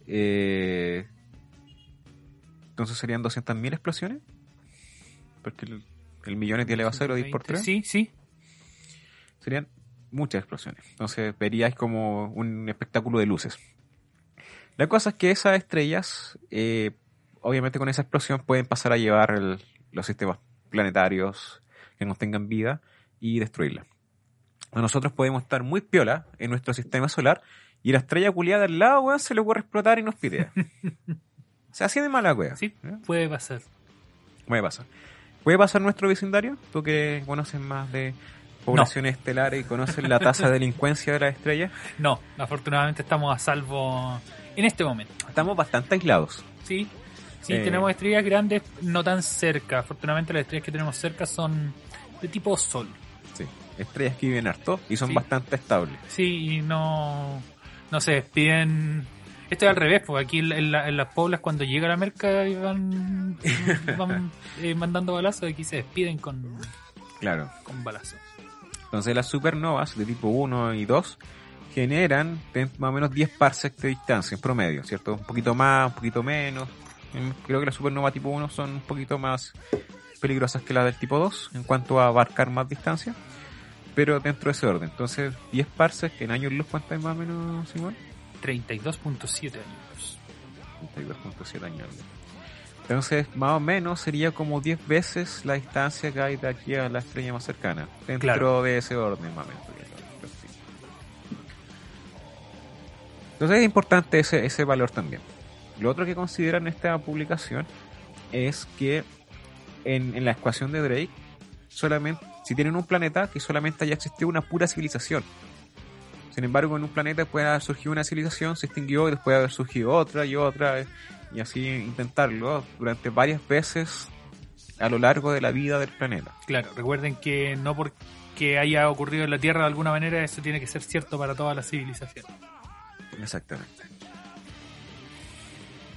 Eh, entonces serían 200.000 explosiones. Porque el, el millón es 10 elevado a 0, 10 por 3. Sí, sí. Serían muchas explosiones. Entonces veríais como un espectáculo de luces. La cosa es que esas estrellas, eh, obviamente con esa explosión, pueden pasar a llevar el- los sistemas planetarios que no tengan vida y destruirla. Nosotros podemos estar muy piola en nuestro sistema solar y la estrella culiada al lado, weón, se le ocurre explotar y nos pidea. o sea, así de mala wea. Sí, ¿eh? puede pasar. Puede pasar. ¿Puede pasar nuestro vecindario? Tú que conoces más de poblaciones estelares y conoces la tasa de delincuencia de las estrellas. No, afortunadamente estamos a salvo en este momento. Estamos bastante aislados. Sí, sí, Eh. tenemos estrellas grandes no tan cerca. Afortunadamente las estrellas que tenemos cerca son de tipo Sol. Sí. Estrellas que viven harto y son Sí. bastante estables. Sí, y no, no se despiden. Esto es al revés, porque aquí en, en la- en las poblas cuando llega la merca y van, van eh, mandando balazos, aquí se despiden con, Claro. con balazos. Entonces las supernovas de tipo 1 y 2 generan más o menos 10 parsecs de distancia en promedio, ¿cierto? Un poquito más, un poquito menos. Creo que las supernovas tipo 1 son un poquito más peligrosas que las del tipo 2 en cuanto a abarcar más distancia. Pero dentro de ese orden. Entonces, 10 parsecs en años luz, ¿cuánto es más o menos, Simón? 32.7 años. 32.7 años. Entonces, más o menos sería como 10 veces la distancia que hay de aquí a la estrella más cercana. Dentro Claro. de ese orden, más o menos. Entonces es importante ese, ese valor también. Lo otro que consideran en esta publicación es que en, en la ecuación de Drake, solamente, si tienen un planeta, que solamente haya existido una pura civilización. Sin embargo, en un planeta puede haber surgido una civilización, se extinguió y después haber surgido otra y otra, y así intentarlo durante varias veces a lo largo de la vida del planeta. Claro, recuerden que no porque haya ocurrido en la Tierra de alguna manera, eso tiene que ser cierto para toda la civilización. Exactamente.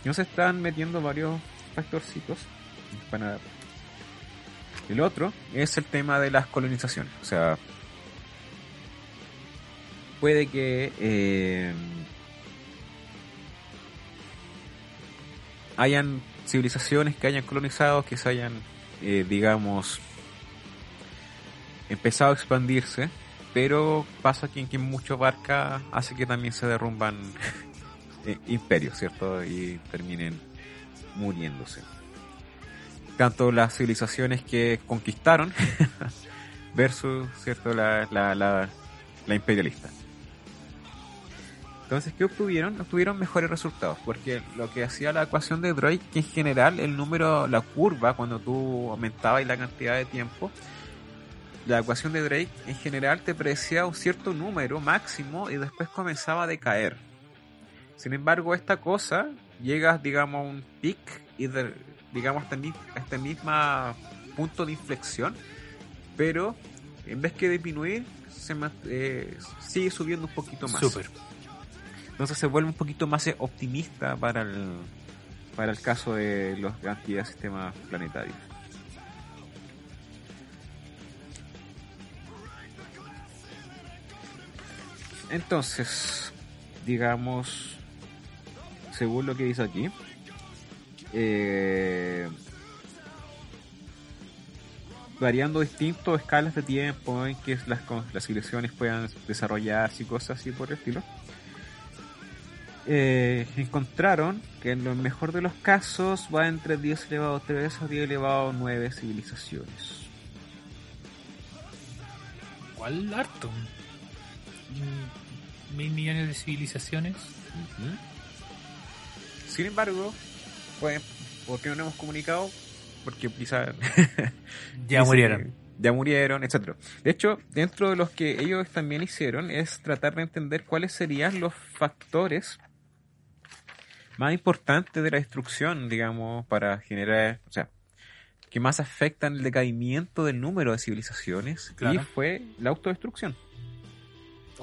No se están metiendo varios factorcitos para El otro es el tema de las colonizaciones. O sea, puede que eh, hayan civilizaciones que hayan colonizado, que se hayan, eh, digamos, empezado a expandirse, pero pasa que en que mucho barca hace que también se derrumban eh, imperios, ¿cierto? Y terminen muriéndose. Tanto las civilizaciones que conquistaron versus, ¿cierto? La, la, la, la imperialista. Entonces, ¿qué obtuvieron? Obtuvieron mejores resultados, porque lo que hacía la ecuación de Drake, que en general el número, la curva, cuando tú aumentabas la cantidad de tiempo, la ecuación de Drake en general te predecía un cierto número máximo y después comenzaba a decaer. Sin embargo, esta cosa llega, digamos, a un pic y de- digamos hasta este mismo punto de inflexión, pero en vez que disminuir, se eh, sigue subiendo un poquito más. Súper. Entonces se vuelve un poquito más eh, optimista para el, para el caso de los de actividad de sistemas planetarios. Entonces, digamos, según lo que dice aquí, eh, variando distintos escalas de tiempo en que las, las civilizaciones puedan desarrollarse y cosas así por el estilo, eh, encontraron que en lo mejor de los casos va entre 10 elevado a 3 a 10 elevado a 9 civilizaciones. ¿Cuál harto? Mil millones de civilizaciones. Sin embargo, pues, ¿por qué no nos hemos comunicado? Porque quizás Ya murieron. Ya murieron, etcétera. De hecho, dentro de los que ellos también hicieron es tratar de entender cuáles serían los factores más importantes de la destrucción, digamos, para generar, o sea, que más afectan el decaimiento del número de civilizaciones Claro. y fue la autodestrucción,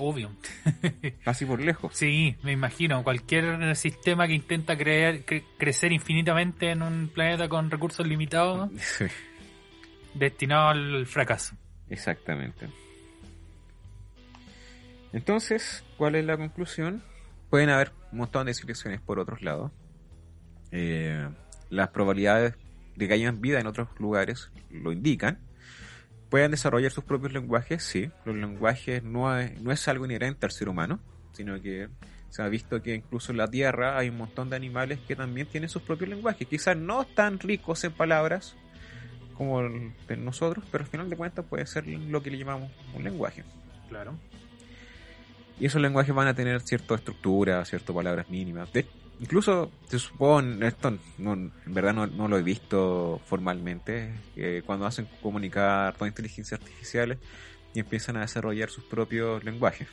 Obvio. casi por lejos. Sí, me imagino. Cualquier sistema que intenta creer, cre- crecer infinitamente en un planeta con recursos limitados, Sí, destinado al fracaso. exactamente. Entonces, ¿cuál es la conclusión? Pueden haber un montón de civilizaciones por otros lados. Eh, las probabilidades de que hayan vida en otros lugares lo indican. Pueden desarrollar sus propios lenguajes, sí. Los lenguajes no es, no es algo inherente al ser humano, sino que se ha visto que incluso en la Tierra hay un montón de animales que también tienen sus propios lenguajes. Quizás no tan ricos en palabras como el de nosotros, pero al final de cuentas puede ser lo que le llamamos un lenguaje. Claro. Y esos lenguajes van a tener cierta estructura, ciertas palabras mínimas. De- incluso se supone, esto no, en verdad no, lo he visto formalmente, que cuando hacen comunicar todas inteligencias artificiales y empiezan a desarrollar sus propios lenguajes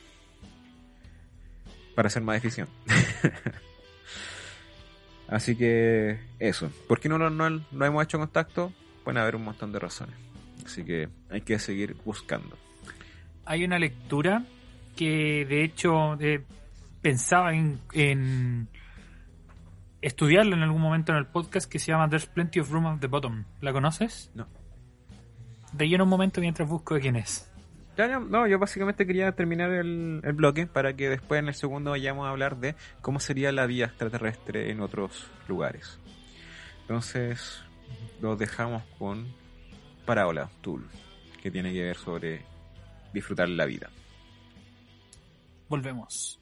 para ser más eficientes. Así que eso. ¿Por qué no, no, no hemos hecho contacto? Pueden haber un montón de razones. Así que hay que seguir buscando. Hay una lectura que de hecho eh, pensaba en, en estudiarla en algún momento en el podcast que se llama There's Plenty of Room at the Bottom. ¿La conoces? No. De lleno un momento mientras busco de quién es. Ya, ya, no, yo básicamente quería terminar el, el bloque para que después en el segundo vayamos a hablar de cómo sería la vida extraterrestre en otros lugares. Entonces, lo dejamos con Parábola Tool, que tiene que ver sobre disfrutar la vida. Volvemos.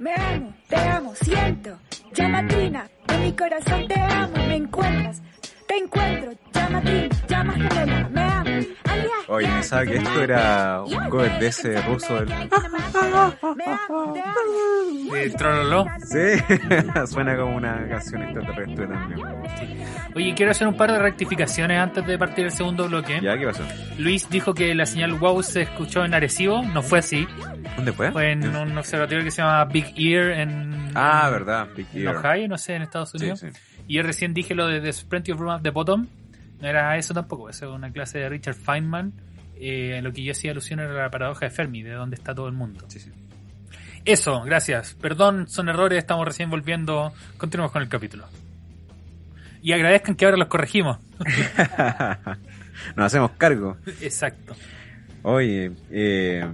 Me amo, te amo, siento. Llamatrina, en mi corazón te amo, me encuentras. Te encuentro, Oye, pensaba que esto era un cover de ese ruso del-. El trololó. Sí, suena como una canción extraterrestre también. Oye, quiero hacer un par de rectificaciones antes de partir el segundo bloque. ¿Ya qué pasó? Luis dijo que la señal WOW se escuchó en Arecibo, no fue así. ¿Dónde fue? Fue en un observatorio que se llama Big Ear en, Ah, verdad, Big en Ear. Ohio, no sé, en Estados Unidos. sí. Y yo recién dije lo de There's Plenty of Room at the Bottom. No era eso tampoco, eso es una clase de Richard Feynman. Eh, en lo que yo hacía alusión era la paradoja de Fermi, de dónde está todo el mundo. Sí, sí. Eso, gracias. Perdón, son errores, estamos recién volviendo. Continuamos con el capítulo. Y agradezcan que ahora los corregimos. Nos hacemos cargo. Exacto. Oye, eh...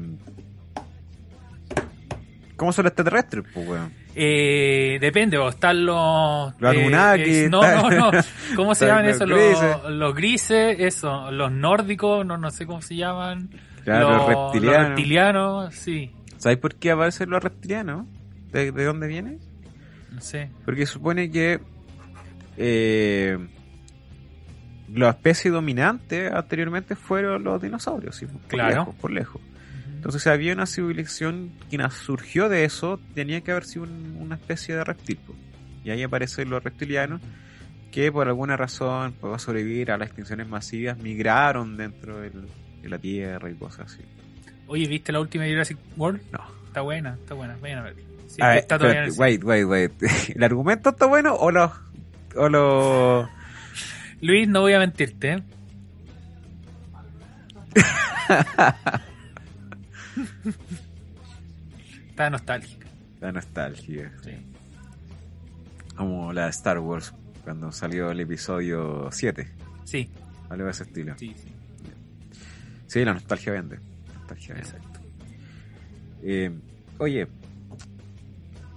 ¿Cómo son los extraterrestres, pues, weón? Eh, depende, o están los... Los eh, eh, no, no, no. ¿Cómo se llaman los eso? grises. Los, los grises, eso. Los nórdicos, no, no sé cómo se llaman. Claro, los reptilianos. Los reptilianos, sí. ¿Sabes por qué aparecen los reptilianos? ¿De, de dónde viene? No sé. Porque supone que eh, la especie dominante anteriormente fueron los dinosaurios, sí, por Claro. lejos, por lejos. Entonces, si había una civilización que surgió de eso, tenía que haber sido un- una especie de reptil. po. Y ahí aparecen los reptilianos que por alguna razón, para sobrevivir a las extinciones masivas, migraron dentro del- de la Tierra y cosas así. Oye, ¿viste la última Jurassic World? No. Está buena, está buena. Vayan a ver. Sí, A ver, está el espérate, wait, wait, wait. ¿El argumento está bueno o los... O los... Luis, no voy a mentirte. Está nostálgica. La nostalgia. Sí. Como la de Star Wars, cuando salió el episodio 7. Sí, Algo de ese estilo. sí, sí. Sí, la nostalgia vende. Nostalgia vende. Exacto. Eh, oye,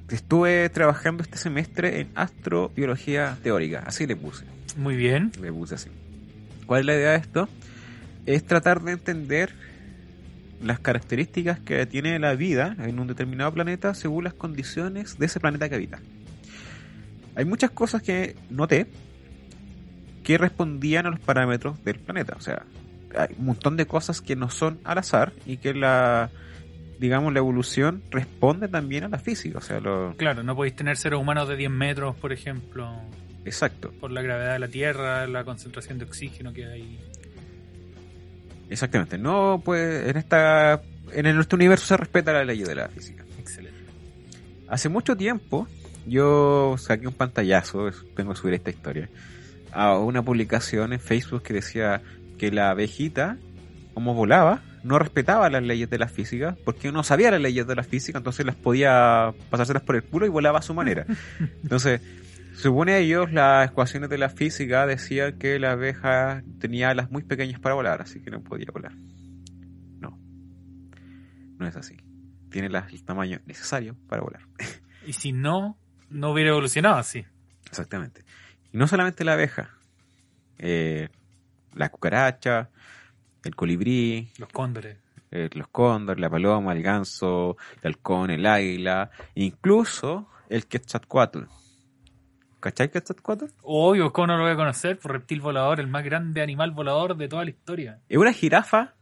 estuve trabajando este semestre en astrobiología teórica. Así le puse. Muy bien. Le puse así. ¿Cuál es la idea de esto? Es tratar de entender las características que tiene la vida en un determinado planeta según las condiciones de ese planeta que habita. Hay muchas cosas que noté que respondían a los parámetros del planeta. O sea, hay un montón de cosas que no son al azar y que la, digamos, la evolución responde también a la física. O sea, lo, Claro, no podéis tener seres humanos de 10 metros, por ejemplo, exacto. por la gravedad de la Tierra, la concentración de oxígeno que hay. Exactamente. No, pues en esta en nuestro universo se respeta la ley de la física. Excelente. Hace mucho tiempo yo saqué un pantallazo, tengo que subir esta historia, a una publicación en Facebook que decía que la abejita, como volaba, no respetaba las leyes de la física porque no sabía las leyes de la física, entonces las podía pasárselas por el culo y volaba a su manera. Entonces, según ellos, las ecuaciones de la física decían que la abeja tenía alas muy pequeñas para volar, así que no podía volar. No, no es así. Tiene el tamaño necesario para volar. Y si no, no hubiera evolucionado así. Exactamente. Y no solamente la abeja, eh, la cucaracha, el colibrí, Los cóndores. eh, los cóndores, la paloma, el ganso, el halcón, el águila, incluso el quetzalcoatl. ¿Cachai quetzalcoatl? Obvio, ¿cómo no lo voy a conocer? Por reptil volador, el más grande animal volador de toda la historia. Es una jirafa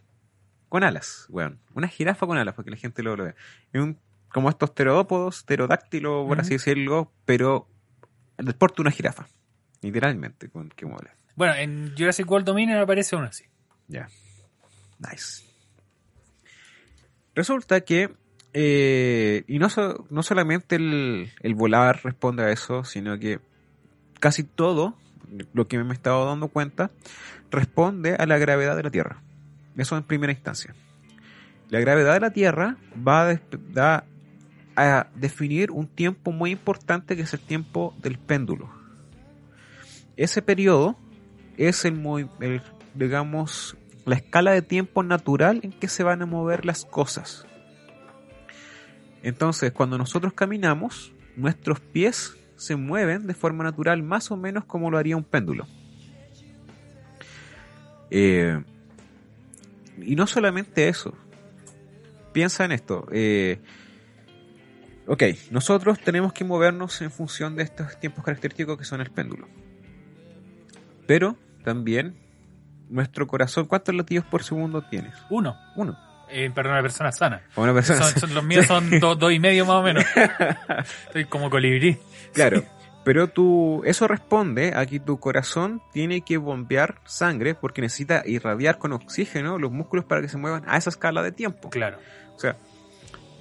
con alas, weón. Una jirafa con alas, para que la gente lo, lo vea. Es un, como estos pterodópodos, pterodáctilo, por así decirlo, pero porte de una jirafa. Literalmente, con que mueve. Bueno, en Jurassic World Dominion aparece uno así. Ya. Nice. Resulta que, eh, y no, no solamente el, el volar responde a eso, sino que casi todo lo que me he estado dando cuenta responde a la gravedad de la Tierra. Eso en primera instancia. La gravedad de la Tierra va a, definir un tiempo muy importante que es el tiempo del péndulo. Ese periodo es el, movi- el digamos, la escala de tiempo natural en que se van a mover las cosas. Entonces, cuando nosotros caminamos, nuestros pies se mueven de forma natural, más o menos como lo haría un péndulo. Eh, y no solamente eso. Piensa en esto. eh, Ok, nosotros tenemos que movernos en función de estos tiempos característicos que son el péndulo. Pero también nuestro corazón, ¿cuántos latidos por segundo tienes? Uno. Uno. Eh, para una persona sana. Para una persona. Son- son- los míos son dos, dos y medio más o menos. Estoy como colibrí. Claro. Pero tú, eso responde a que tu corazón tiene que bombear sangre porque necesita irradiar con oxígeno los músculos para que se muevan a esa escala de tiempo. Claro. O sea,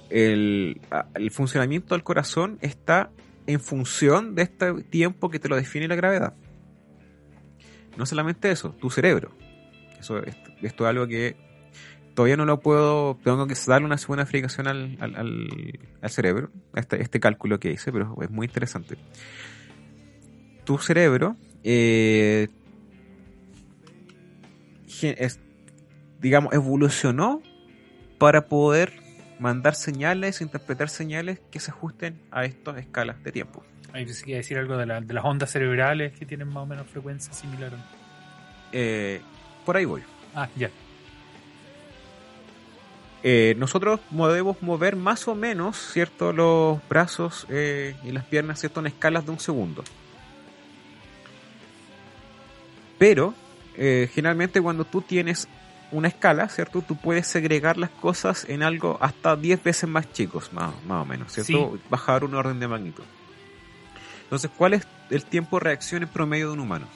el, el funcionamiento del corazón está en función de este tiempo que te lo define la gravedad. No solamente eso, tu cerebro. Eso, esto, esto es algo que todavía no lo puedo, tengo que darle una segunda explicación al, al, al- al cerebro, este, este cálculo que hice, pero es muy interesante. Tu cerebro, eh, es- digamos, evolucionó para poder mandar señales, interpretar señales que se ajusten a estas escalas de tiempo. Ahí pensé decir algo de, la- de las ondas cerebrales que tienen más o menos frecuencia similar. Eh, por ahí voy. Ah, ya. Eh, nosotros podemos mover más o menos, ¿cierto? Los brazos eh, y las piernas, ¿cierto? En escalas de un segundo. Pero, eh, generalmente cuando tú tienes una escala, ¿cierto? Tú puedes segregar las cosas en algo hasta 10 veces más chicos, más, más o menos, ¿cierto? Bajar un orden de magnitud. Entonces, ¿cuál es el tiempo de reacción en promedio de un humano?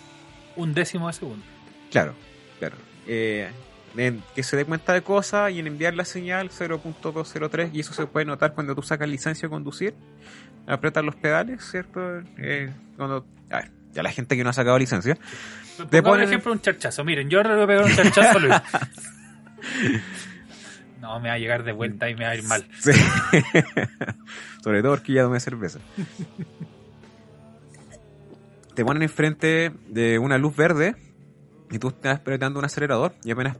Un décimo de segundo. Claro, claro. Eh, en que se dé cuenta de cosas y en enviar la señal 0.203 y eso se puede notar cuando tú sacas licencia de conducir, apretas los pedales, ¿cierto? Eh, cuando, a ver, ya la gente que no ha sacado licencia, Te ponen- ejemplo un charchazo. Miren, yo ahora le voy a pegar un charchazo a Luis. No, me va a llegar de vuelta y me va a ir mal. Sí. Sobre todo porque ya tomé cerveza. Te ponen enfrente de una luz verde y tú estás apretando un acelerador y apenas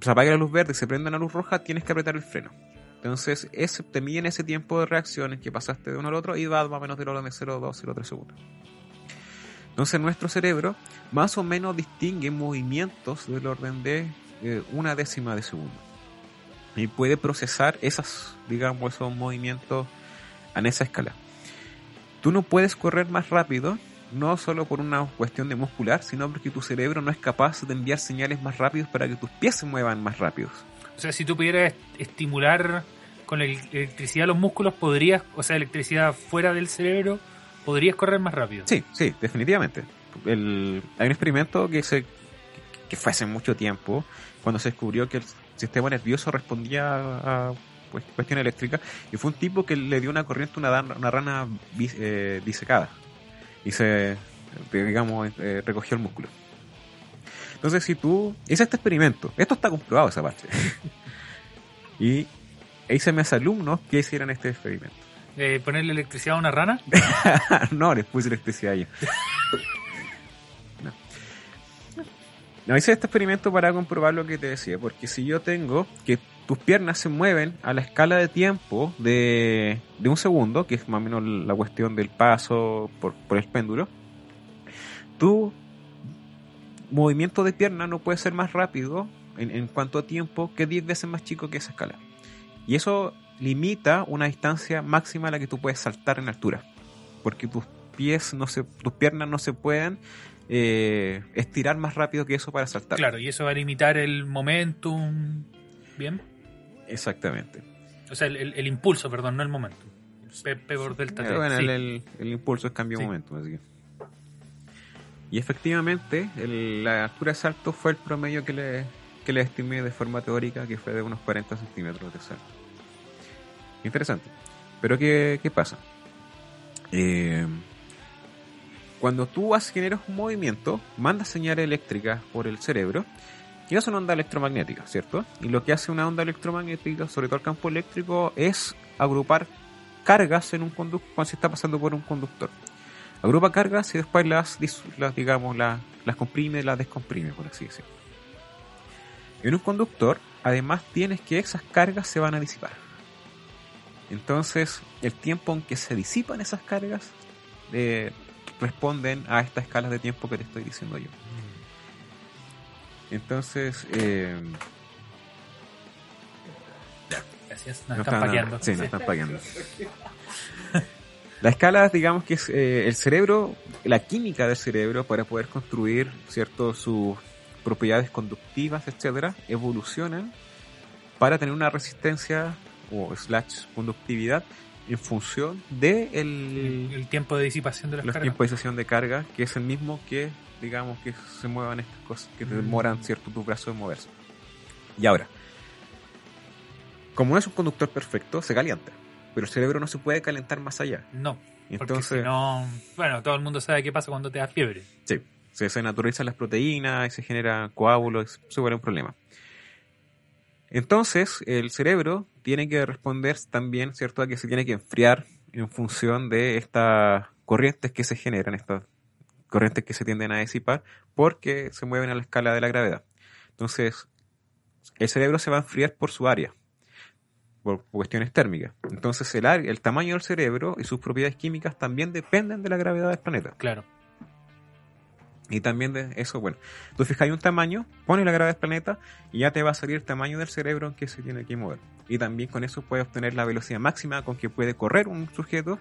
se apaga la luz verde y se prende una luz roja, tienes que apretar el freno. Entonces, ese, te miden ese tiempo de reacciones que pasaste de uno al otro y va más o menos del orden de 0,2, 0,3 segundos. Entonces, nuestro cerebro más o menos distingue movimientos del orden de eh, una décima de segundo y puede procesar esas, digamos, esos movimientos en esa escala. Tú no puedes correr más rápido, no solo por una cuestión de muscular, sino porque tu cerebro no es capaz de enviar señales más rápidos para que tus pies se muevan más rápidos. O sea, si tú pudieras estimular con la electricidad los músculos, podrías, o sea, electricidad fuera del cerebro, podrías correr más rápido. Sí, sí, definitivamente. El- hay un experimento que se que fue hace mucho tiempo, cuando se descubrió que el sistema nervioso respondía a cuestión eléctrica, y fue un tipo que le dio una corriente a una, una rana bis- eh, disecada, y se, digamos, eh, recogió el músculo. Entonces, si tú hice este experimento, esto está comprobado esa parte, y hice mis alumnos que hicieran este experimento. Eh, ponerle electricidad a una rana. no, les puse electricidad yo. No. No, hice este experimento para comprobar lo que te decía, porque si yo tengo que tus piernas se mueven a la escala de tiempo de, de un segundo, que es más o menos la cuestión del paso por, por el péndulo, tu movimiento de pierna no puede ser más rápido en, en cuanto a tiempo que 10 veces más chico que esa escala. Y eso limita una distancia máxima a la que tú puedes saltar en altura. Porque tus pies no se, tus piernas no se pueden eh, estirar más rápido que eso para saltar. Claro, y eso va a limitar el momentum. Bien. Exactamente. O sea, el, el- el impulso, perdón, no el momentum. P, P por delta T. bueno, sí. el, el- impulso es cambio de Sí. momento. así que. Y efectivamente, el- la altura de salto fue el promedio que le, que le estimé de forma teórica, que fue de unos 40 centímetros de salto. Interesante. Pero ¿qué, qué pasa? Eh, cuando tú generas un movimiento, mandas señales eléctricas por el cerebro, y no son ondas electromagnéticas, ¿cierto? Y lo que hace una onda electromagnética, sobre todo el campo eléctrico, es agrupar cargas en un conductor cuando se está pasando por un conductor. Agrupa cargas y después las, las digamos, las, las comprime, las descomprime, por así decirlo. En un conductor, además, tienes que esas cargas se van a disipar. Entonces, el tiempo en que se disipan esas cargas eh, responden a estas escalas de tiempo que te estoy diciendo yo. Entonces, eh, Gracias. Nos No están paqueando. Sí, Sí. no están paqueando. La escala, digamos que es eh, el cerebro, la química del cerebro para poder construir, ¿cierto? Sus propiedades conductivas, etcétera, evolucionan para tener una resistencia o slash conductividad en función de el, El tiempo de disipación de las los cargas. tiempos de sesión de carga, que es el mismo que, digamos, que se muevan estas cosas, que Mm. demoran, ¿cierto?, tus brazos en moverse. Y ahora, como no es un conductor perfecto, se calienta. Pero el cerebro no se puede calentar más allá. No, Entonces, si no... Bueno, todo el mundo sabe qué pasa cuando te da fiebre. sí, se, se naturalizan las proteínas y se genera coágulos, se vuelve un problema. Entonces, el cerebro tiene que responder también, ¿cierto?, a que se tiene que enfriar en función de estas corrientes que se generan, estas corrientes que se tienden a disipar, porque se mueven a la escala de la gravedad. Entonces, el cerebro se va a enfriar por su área, por cuestiones térmicas. Entonces, el, área- el tamaño del cerebro y sus propiedades químicas también dependen de la gravedad del planeta. Claro. Y también de eso, bueno, tú fijas un tamaño, pones la gravedad del planeta y ya te va a salir el tamaño del cerebro en que se tiene que mover. Y también con eso puedes obtener la velocidad máxima con que puede correr un sujeto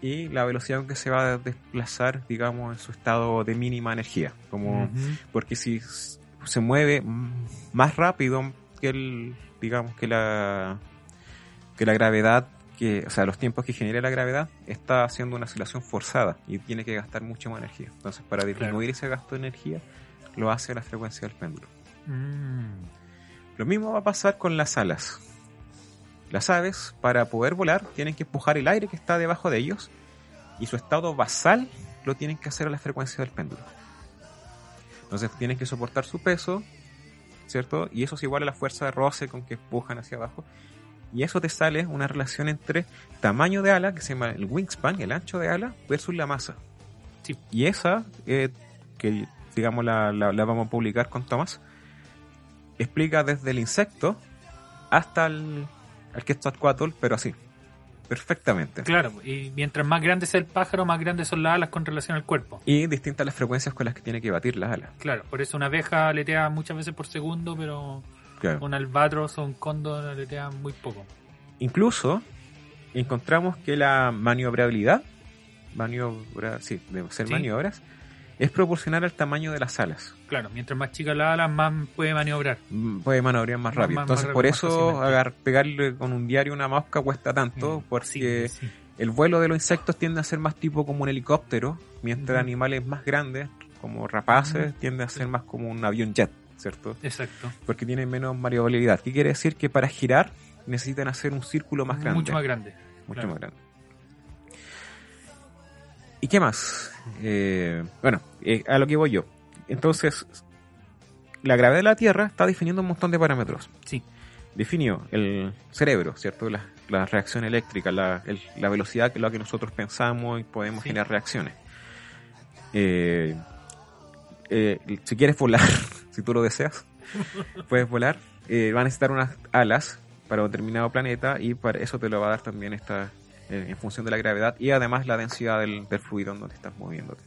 y la velocidad con que se va a desplazar, digamos, en su estado de mínima energía. Como. Porque si se mueve más rápido que el, digamos, que la, que la gravedad, que, o sea, los tiempos que genera la gravedad, está haciendo una oscilación forzada y tiene que gastar mucha más energía. Entonces, para disminuir ese gasto de energía, lo hace a la frecuencia del péndulo. Mm. Lo mismo va a pasar con las alas. Las aves, para poder volar, tienen que empujar el aire que está debajo de ellos y su estado basal lo tienen que hacer a la frecuencia del péndulo. Entonces tienen que soportar su peso, ¿cierto? Y eso es igual a la fuerza de roce con que empujan hacia abajo. Y eso te sale una relación entre tamaño de ala, que se llama el wingspan, el ancho de ala, versus la masa. Sí. Y esa, eh, que digamos la, la- la vamos a publicar con Tomás, explica desde el insecto hasta el, el Quetzalcóatl, pero así, perfectamente. Claro, y mientras más grande sea el pájaro, más grandes son las alas con relación al cuerpo. Y distintas las frecuencias con las que tiene que batir las alas. Claro, por eso una abeja aletea muchas veces por segundo, pero Claro. un albatros o un cóndor aletea muy poco. Incluso encontramos que la maniobrabilidad, maniobra, sí, de ser Sí. maniobras, es proporcional al tamaño de las alas. Claro, mientras más chica la ala, más puede maniobrar. Mm, Puede maniobrar más rápido. más- Entonces, más por rápido, eso agar- pegarle con un diario una mosca cuesta tanto, Mm, porque sí, sí. el vuelo de los insectos tiende a ser más tipo como un helicóptero, mientras animales más grandes, como rapaces, Ujú. tiende a ser más como un avión jet, ¿cierto? Exacto. Porque tienen menos maniobrabilidad. ¿Qué quiere decir? Que para girar necesitan hacer un círculo más grande. Mucho más grande. Mucho claro. más grande. ¿Y qué más? Eh, bueno, eh, a lo que voy yo. Entonces, la gravedad de la Tierra está definiendo un montón de parámetros. Sí. Definió el cerebro, ¿cierto? La, la reacción eléctrica, la, el- la velocidad que lo que nosotros pensamos y podemos Sí. generar reacciones. Eh, eh, si quieres volar, si tú lo deseas, puedes volar. Eh, va a necesitar unas alas para un determinado planeta y para eso te lo va a dar también esta eh, en función de la gravedad y además la densidad del, fluido en donde estás moviéndote.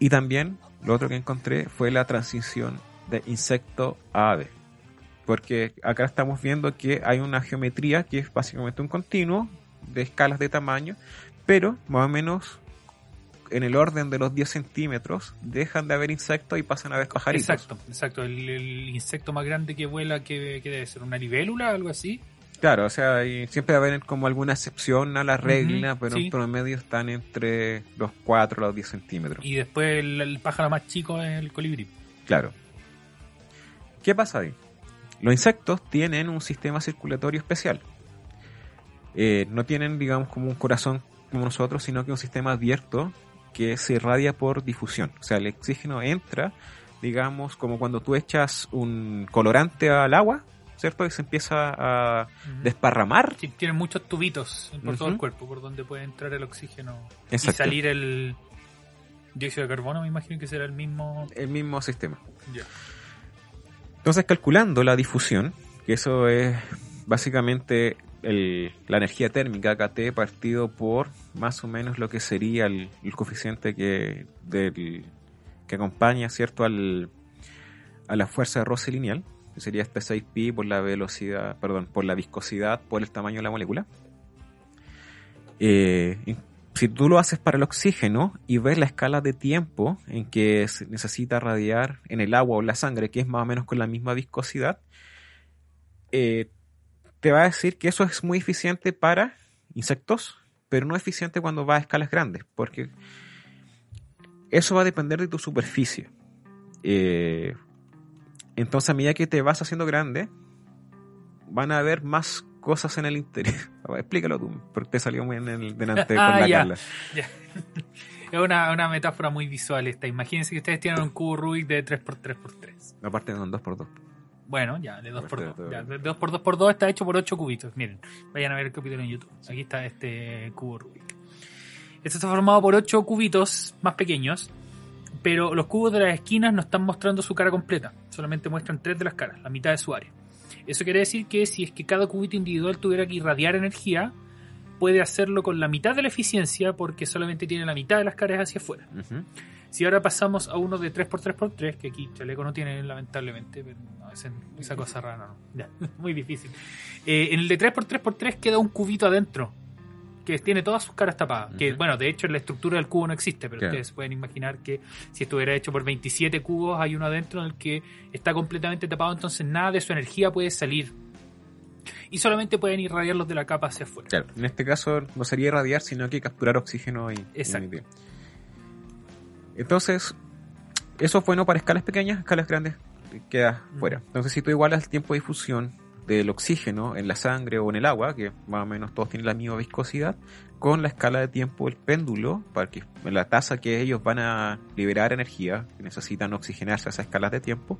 Y también lo otro que encontré fue la transición de insecto a ave. Porque acá estamos viendo que hay una geometría que es básicamente un continuo de escalas de tamaño, pero más o menos en el orden de los 10 centímetros dejan de haber insectos y pasan a haber pajaritos. Exacto, exacto. El, el insecto más grande que vuela, que, que debe ser una libélula, algo así. Claro, o sea, siempre va a haber como alguna excepción a la regla, pero sí. en promedio están entre los 4 y los 10 centímetros. Y después el, el pájaro más chico es el colibrí. Claro. ¿Qué pasa ahí? Los insectos tienen un sistema circulatorio especial. Eh, no tienen, digamos, como un corazón como nosotros, sino que un sistema abierto que se irradia por difusión. O sea, el oxígeno entra, digamos, como cuando tú echas un colorante al agua, ¿cierto? Y se empieza a desparramar. Sí, tienen muchos tubitos por todo el cuerpo por donde puede entrar el oxígeno Exacto. y salir el dióxido de carbono. Me imagino que será el mismo. El mismo sistema. Entonces, calculando la difusión, que eso es básicamente el- la energía térmica KT partido por más o menos lo que sería el, el coeficiente que, del- que acompaña cierto al, a la fuerza de roce lineal, sería este 6pi por la velocidad, perdón, por la viscosidad, por el tamaño de la molécula. Eh, si tú lo haces para el oxígeno y ves la escala de tiempo en que se necesita radiar en el agua o la sangre, que es más o menos con la misma viscosidad, eh, te va a decir que eso es muy eficiente para insectos, pero no eficiente cuando va a escalas grandes, porque eso va a depender de tu superficie. Eh, entonces, a medida que te vas haciendo grande, van a haber más cosas en el interior. Explícalo tú, porque te salió muy en el, delante con Ah, la ya. Carla. Ya. Es una, una metáfora muy visual esta. Imagínense que ustedes tienen un cubo Rubik de 3x3x3. Aparte de un 2x2. Bueno, ya, de 2x2. Perfecto. Ya, de 2x2x2 está hecho por 8 cubitos. Miren, vayan a ver el capítulo en YouTube. Aquí está este cubo Rubik. Este está formado por 8 cubitos más pequeños, pero los cubos de las esquinas no están mostrando su cara completa. Solamente muestran 3 de las caras, la mitad de su área. Eso quiere decir que si es que cada cubito individual tuviera que irradiar energía, puede hacerlo con la mitad de la eficiencia porque solamente tiene la mitad de las caras hacia afuera. Si ahora pasamos a uno de 3x3x3, que aquí Chaleco no tiene lamentablemente, pero no, esa, esa cosa rara no. Ya, muy difícil. Eh, en el de 3x3x3 queda un cubito adentro, que tiene todas sus caras tapadas. Que bueno, de hecho la estructura del cubo no existe, pero Claro. ustedes pueden imaginar que si estuviera hecho por 27 cubos, hay uno adentro en el que está completamente tapado, entonces nada de su energía puede salir. Y solamente pueden irradiarlos de la capa hacia afuera. Claro, en este caso no sería irradiar, sino que capturar oxígeno y, Exacto. Entonces, eso es bueno para escalas pequeñas, escalas grandes queda Mm. fuera. Entonces, si tú igualas el tiempo de difusión del oxígeno en la sangre o en el agua, que más o menos todos tienen la misma viscosidad, con la escala de tiempo del péndulo, para que la tasa que ellos van a liberar energía, que necesitan oxigenarse a esas escalas de tiempo,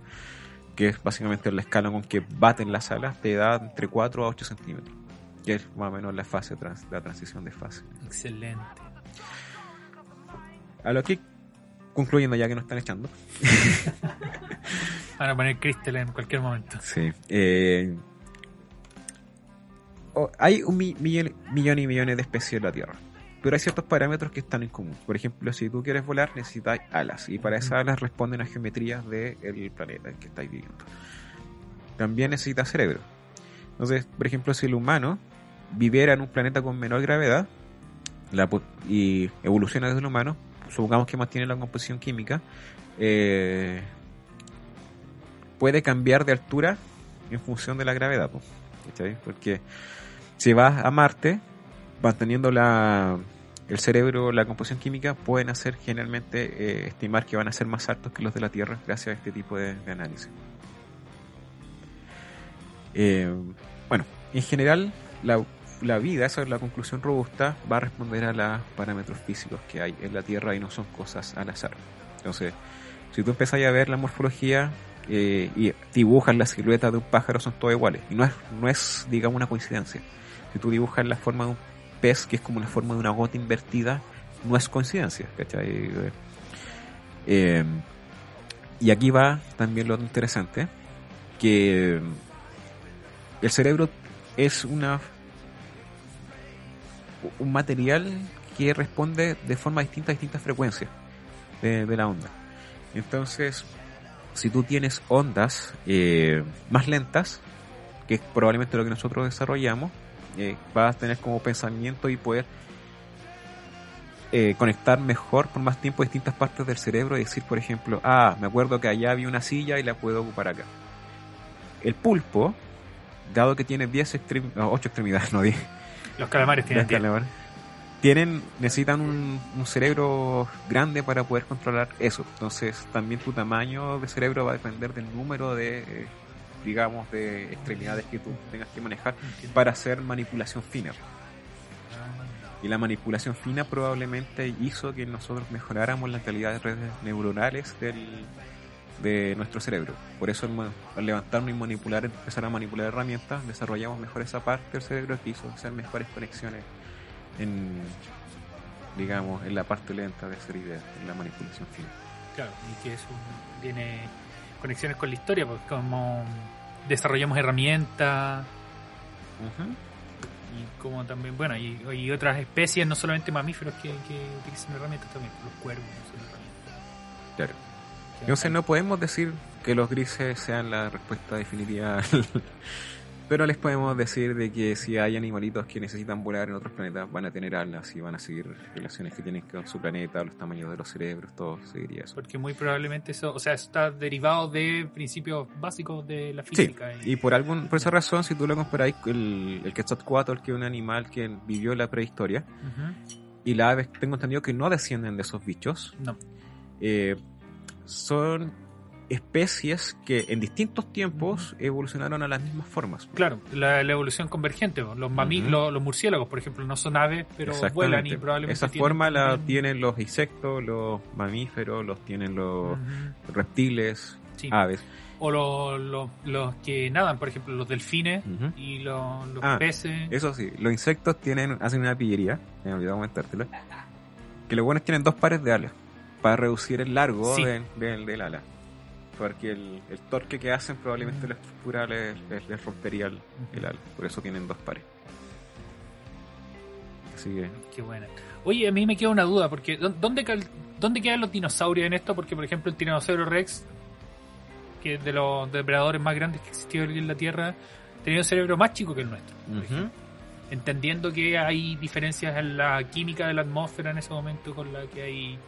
que es básicamente la escala con que baten las alas, te da entre 4 a 8 centímetros, que es más o menos la fase trans- la transición de fase. Excelente. A lo que, concluyendo ya que nos están echando, Van a poner Crystal en cualquier momento. Sí. eh, o- hay un mi- millón, millón y millones de especies en la Tierra. Pero hay ciertos parámetros que están en común. Por ejemplo, si tú quieres volar, necesitas alas. Y para esas alas responden a geometrías del planeta en que estáis viviendo. También necesitas cerebro. Entonces, por ejemplo, si el humano viviera en un planeta con menor gravedad la y evoluciona desde el humano, supongamos que mantiene la composición química, eh, puede cambiar de altura en función de la gravedad. ¿cachai? Porque si vas a Marte, manteniendo la, el cerebro, la composición química, pueden hacer generalmente eh, estimar que van a ser más altos que los de la Tierra gracias a este tipo de, análisis. Eh, bueno, en general, la, la vida, esa es la conclusión robusta, va a responder a los parámetros físicos que hay en la Tierra y no son cosas al azar. Entonces, si tú empezás a ver la morfología eh, y dibujas la silueta de un pájaro, son todas iguales. Y no es, no es, digamos, una coincidencia. Si tú dibujas la forma de un pez, que es como la forma de una gota invertida, no es coincidencia. Eh, y aquí va también lo interesante, que el cerebro es una un material que responde de forma distinta a distintas frecuencias de, de la onda. Entonces, si tú tienes ondas eh, más lentas, que es probablemente lo que nosotros desarrollamos, eh, vas a tener como pensamiento y poder eh, conectar mejor por más tiempo distintas partes del cerebro y decir, por ejemplo, ah, me acuerdo que allá había una silla y la puedo ocupar acá. El pulpo, dado que tiene 10 extrem 8 extremidades, no 10, Los calamares tienen diez. calamares. Tienen, necesitan un, un cerebro grande para poder controlar eso. Entonces, también tu tamaño de cerebro va a depender del número de, eh, digamos, de extremidades que tú tengas que manejar para hacer manipulación fina. Y la manipulación fina probablemente hizo que nosotros mejoráramos la calidad de redes neuronales del, de nuestro cerebro. Por eso al levantarnos y manipular, empezar a manipular herramientas, desarrollamos mejor esa parte del cerebro que hizo hacer mejores conexiones en, digamos, en la parte lenta de hacer ideas, en la manipulación fina. Claro, y que eso tiene conexiones con la historia, porque como desarrollamos herramientas y como también, bueno, y, y otras especies, no solamente mamíferos que, que utilizan herramientas también, los cuervos usan herramientas. Claro. Entonces no podemos decir que los grises sean la respuesta definitiva. Pero les podemos decir de que si hay animalitos que necesitan volar en otros planetas, van a tener alas y van a seguir relaciones que tienen con su planeta, los tamaños de los cerebros, todo seguiría eso. Porque muy probablemente eso, o sea, está derivado de principios básicos de la Sí, física. y por algún, por esa razón, si tú lo comparáis, el, el Quetzalcoatl, que es un animal que vivió la prehistoria, Ujú. y las aves, tengo entendido que no descienden de esos bichos, No. eh, son especies que en distintos tiempos evolucionaron a las mismas formas. Claro, la, la evolución convergente. Los, Ujú. los, los murciélagos, por ejemplo, no son aves, pero vuelan y probablemente. Esa tienen forma la tienen los insectos, los mamíferos, los tienen los reptiles, Sí. aves. O los, los, los que nadan, por ejemplo, los delfines y los, los Ah, peces. Eso sí, los insectos tienen, hacen una pillería, me he olvidado comentártelo, que los buenos tienen dos pares de alas para reducir el largo Sí. del, del- del ala. Porque el, el torque que hacen probablemente la estructura les, les- les rompería el, el ala. Por eso tienen dos pares. Así que, Qué buena. Oye, a mí me queda una duda, porque ¿dó- ¿dónde, ¿dónde quedan los dinosaurios en esto? Porque, por ejemplo, el tiranosaurio Rex, que es de los depredadores más grandes que existió en la Tierra, tenía un cerebro más chico que el nuestro. Ujú. ejemplo. Entendiendo que hay diferencias en la química de la atmósfera en ese momento con la que hay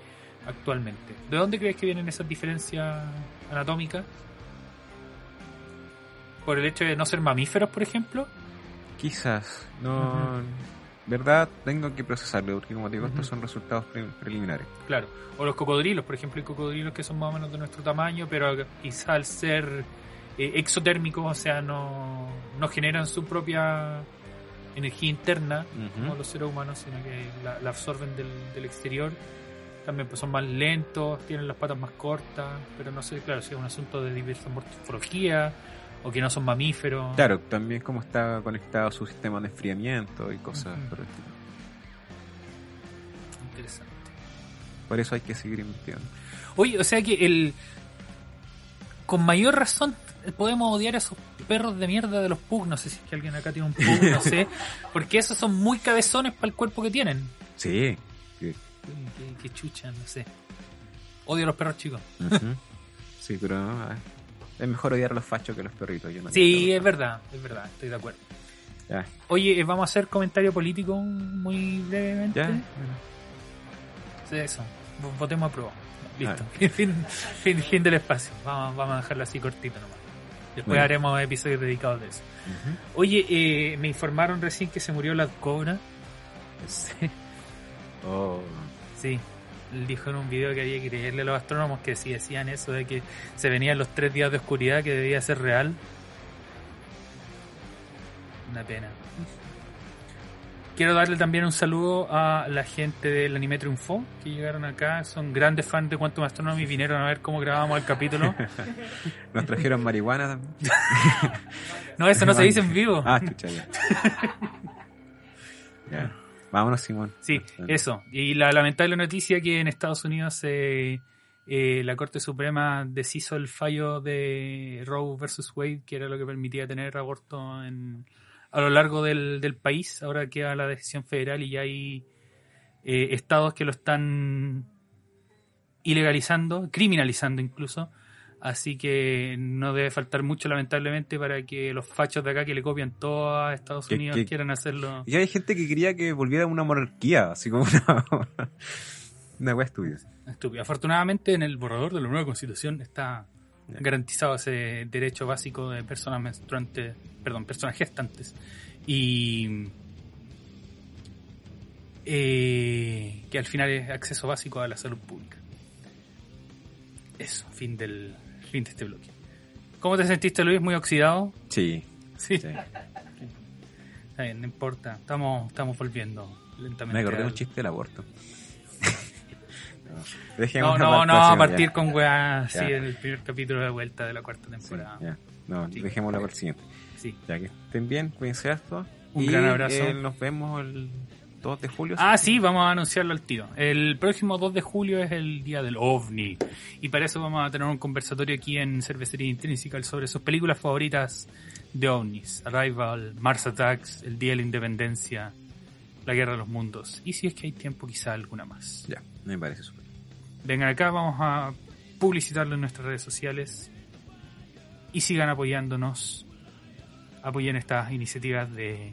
actualmente. ¿De dónde crees que vienen esas diferencias anatómicas? ¿Por el hecho de no ser mamíferos, por ejemplo? quizás, no... ¿Verdad? Tengo que procesarlo, porque como te digo, estos son resultados pre- preliminares. Claro. O los cocodrilos, por ejemplo, hay cocodrilos que son más o menos de nuestro tamaño, pero quizá al ser eh, exotérmicos, o sea, no, no generan su propia energía interna, como los seres humanos, sino que la, la absorben del, del exterior. También pues, son más lentos, tienen las patas más cortas, pero no sé, claro, si es un asunto de diversa morfología o que no son mamíferos. Claro, también como está conectado su sistema de enfriamiento y cosas Ujú. por el estilo. Interesante. Por eso hay que seguir investigando. Oye, o sea que el. Con mayor razón podemos odiar a esos perros de mierda de los Pug. No sé si es que alguien acá tiene un Pug, no sé. Porque esos son muy cabezones para el cuerpo que tienen. Sí. Qué, qué chucha, no sé. Odio a los perros chicos. Sí, pero ah, es mejor odiar a los fachos que a los perritos. Yo no Sí, es verdad, es verdad, estoy de acuerdo. Ya, Oye, eh, vamos a hacer comentario político muy brevemente. ya. Sí, eso. V- Votemos a prueba. Listo. Fin, fin, fin del espacio. Vamos, vamos a dejarlo así cortito nomás. Después Bueno. haremos episodios dedicados de eso. Oye, eh, me informaron recién que se murió la cobra. Sí. Oh. Sí. Él dijo en un video que había que creerle a los astrónomos que si decían eso de que se venían los tres días de oscuridad que debía ser real. Una pena. Quiero darle también un saludo a la gente del Anime Triunfo que llegaron acá. Son grandes fans de Quantum Astronomy y vinieron a ver cómo grabábamos el capítulo. Nos trajeron marihuana también. No, eso no se dice en vivo. Ah, chucha, ya. ya. Vámonos, Simón. Sí, eso. Y la lamentable noticia que en Estados Unidos eh, eh, la Corte Suprema deshizo el fallo de Roe versus Wade, que era lo que permitía tener aborto en, a lo largo del, del país. Ahora queda la decisión federal y ya hay eh, estados que lo están ilegalizando, criminalizando incluso. Así que no debe faltar mucho, lamentablemente, para que los fachos de acá que le copian todo a Estados Unidos que- quieran hacerlo. Y hay gente que quería que volviera una monarquía, así como una. una wea estúpida. Estúpido. Afortunadamente en el borrador de la nueva constitución está garantizado ese derecho básico de personas menstruantes, perdón, personas gestantes y eh, que al final es acceso básico a la salud pública. Eso, fin del este bloque. ¿Cómo te sentiste Luis? Muy oxidado. Sí. Sí. sí. Está bien, no importa. Estamos, estamos volviendo lentamente. Me acordé al- un chiste del aborto. no, No, no, a partir ya. con weá así en el primer capítulo de vuelta de la cuarta Sí, temporada. ya. No, Sí. dejémoslo para el siguiente. Sí. Ya que estén bien, cuídense harto. Un Y, gran abrazo. eh, nos vemos el 2 de julio. Ah, sí, vamos a anunciarlo al tiro. El próximo 2 de julio es el día del OVNI. Y para eso vamos a tener un conversatorio aquí en Cervecería Intrinsical sobre sus películas favoritas de OVNIs. Arrival, Mars Attacks, El Día de la Independencia, La Guerra de los Mundos. Y si es que hay tiempo, quizá alguna más. Ya, me parece súper. Vengan acá, vamos a publicitarlo en nuestras redes sociales. y sigan apoyándonos. Apoyen estas iniciativas de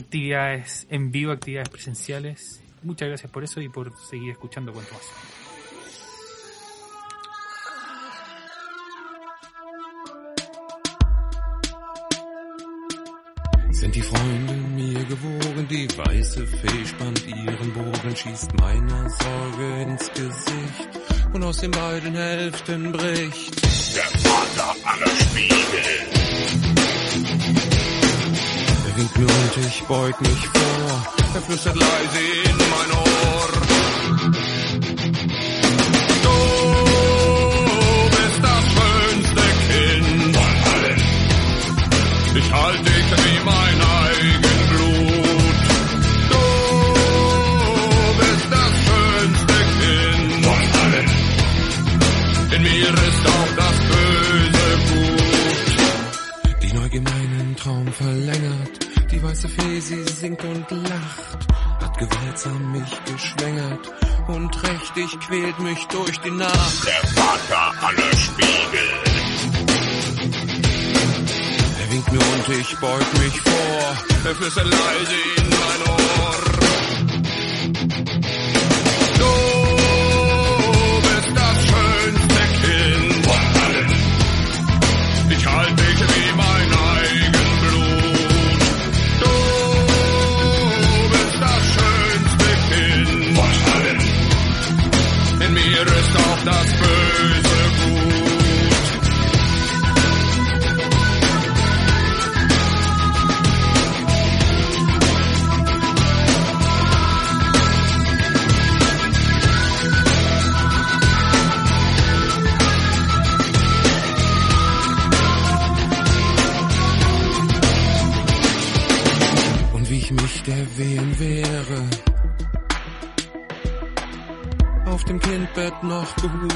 actividades en vivo, actividades presenciales. Muchas gracias por eso y por seguir escuchando cuanto más. Sind die Freunde mir gewogen, die weiße Fee spannt ihren Bogen, schießt meiner Sorge ins Gesicht und aus den beiden Hälften bricht der Vater aller Spiegel. Mir und ich beug mich vor, er flüstert leise in mein Ohr. Du bist das schönste Kind von allen. Ich halte dich wie mein eigen Blut. Du bist das schönste Kind von allen. In mir ist weiße Fee, sie singt und lacht. Hat gewaltsam mich geschwängert. Und trächtig quält mich durch die Nacht. Der Vater aller Spiegel. Er winkt mir und ich beug mich vor. Er flüstert leise in mein Ohr. partout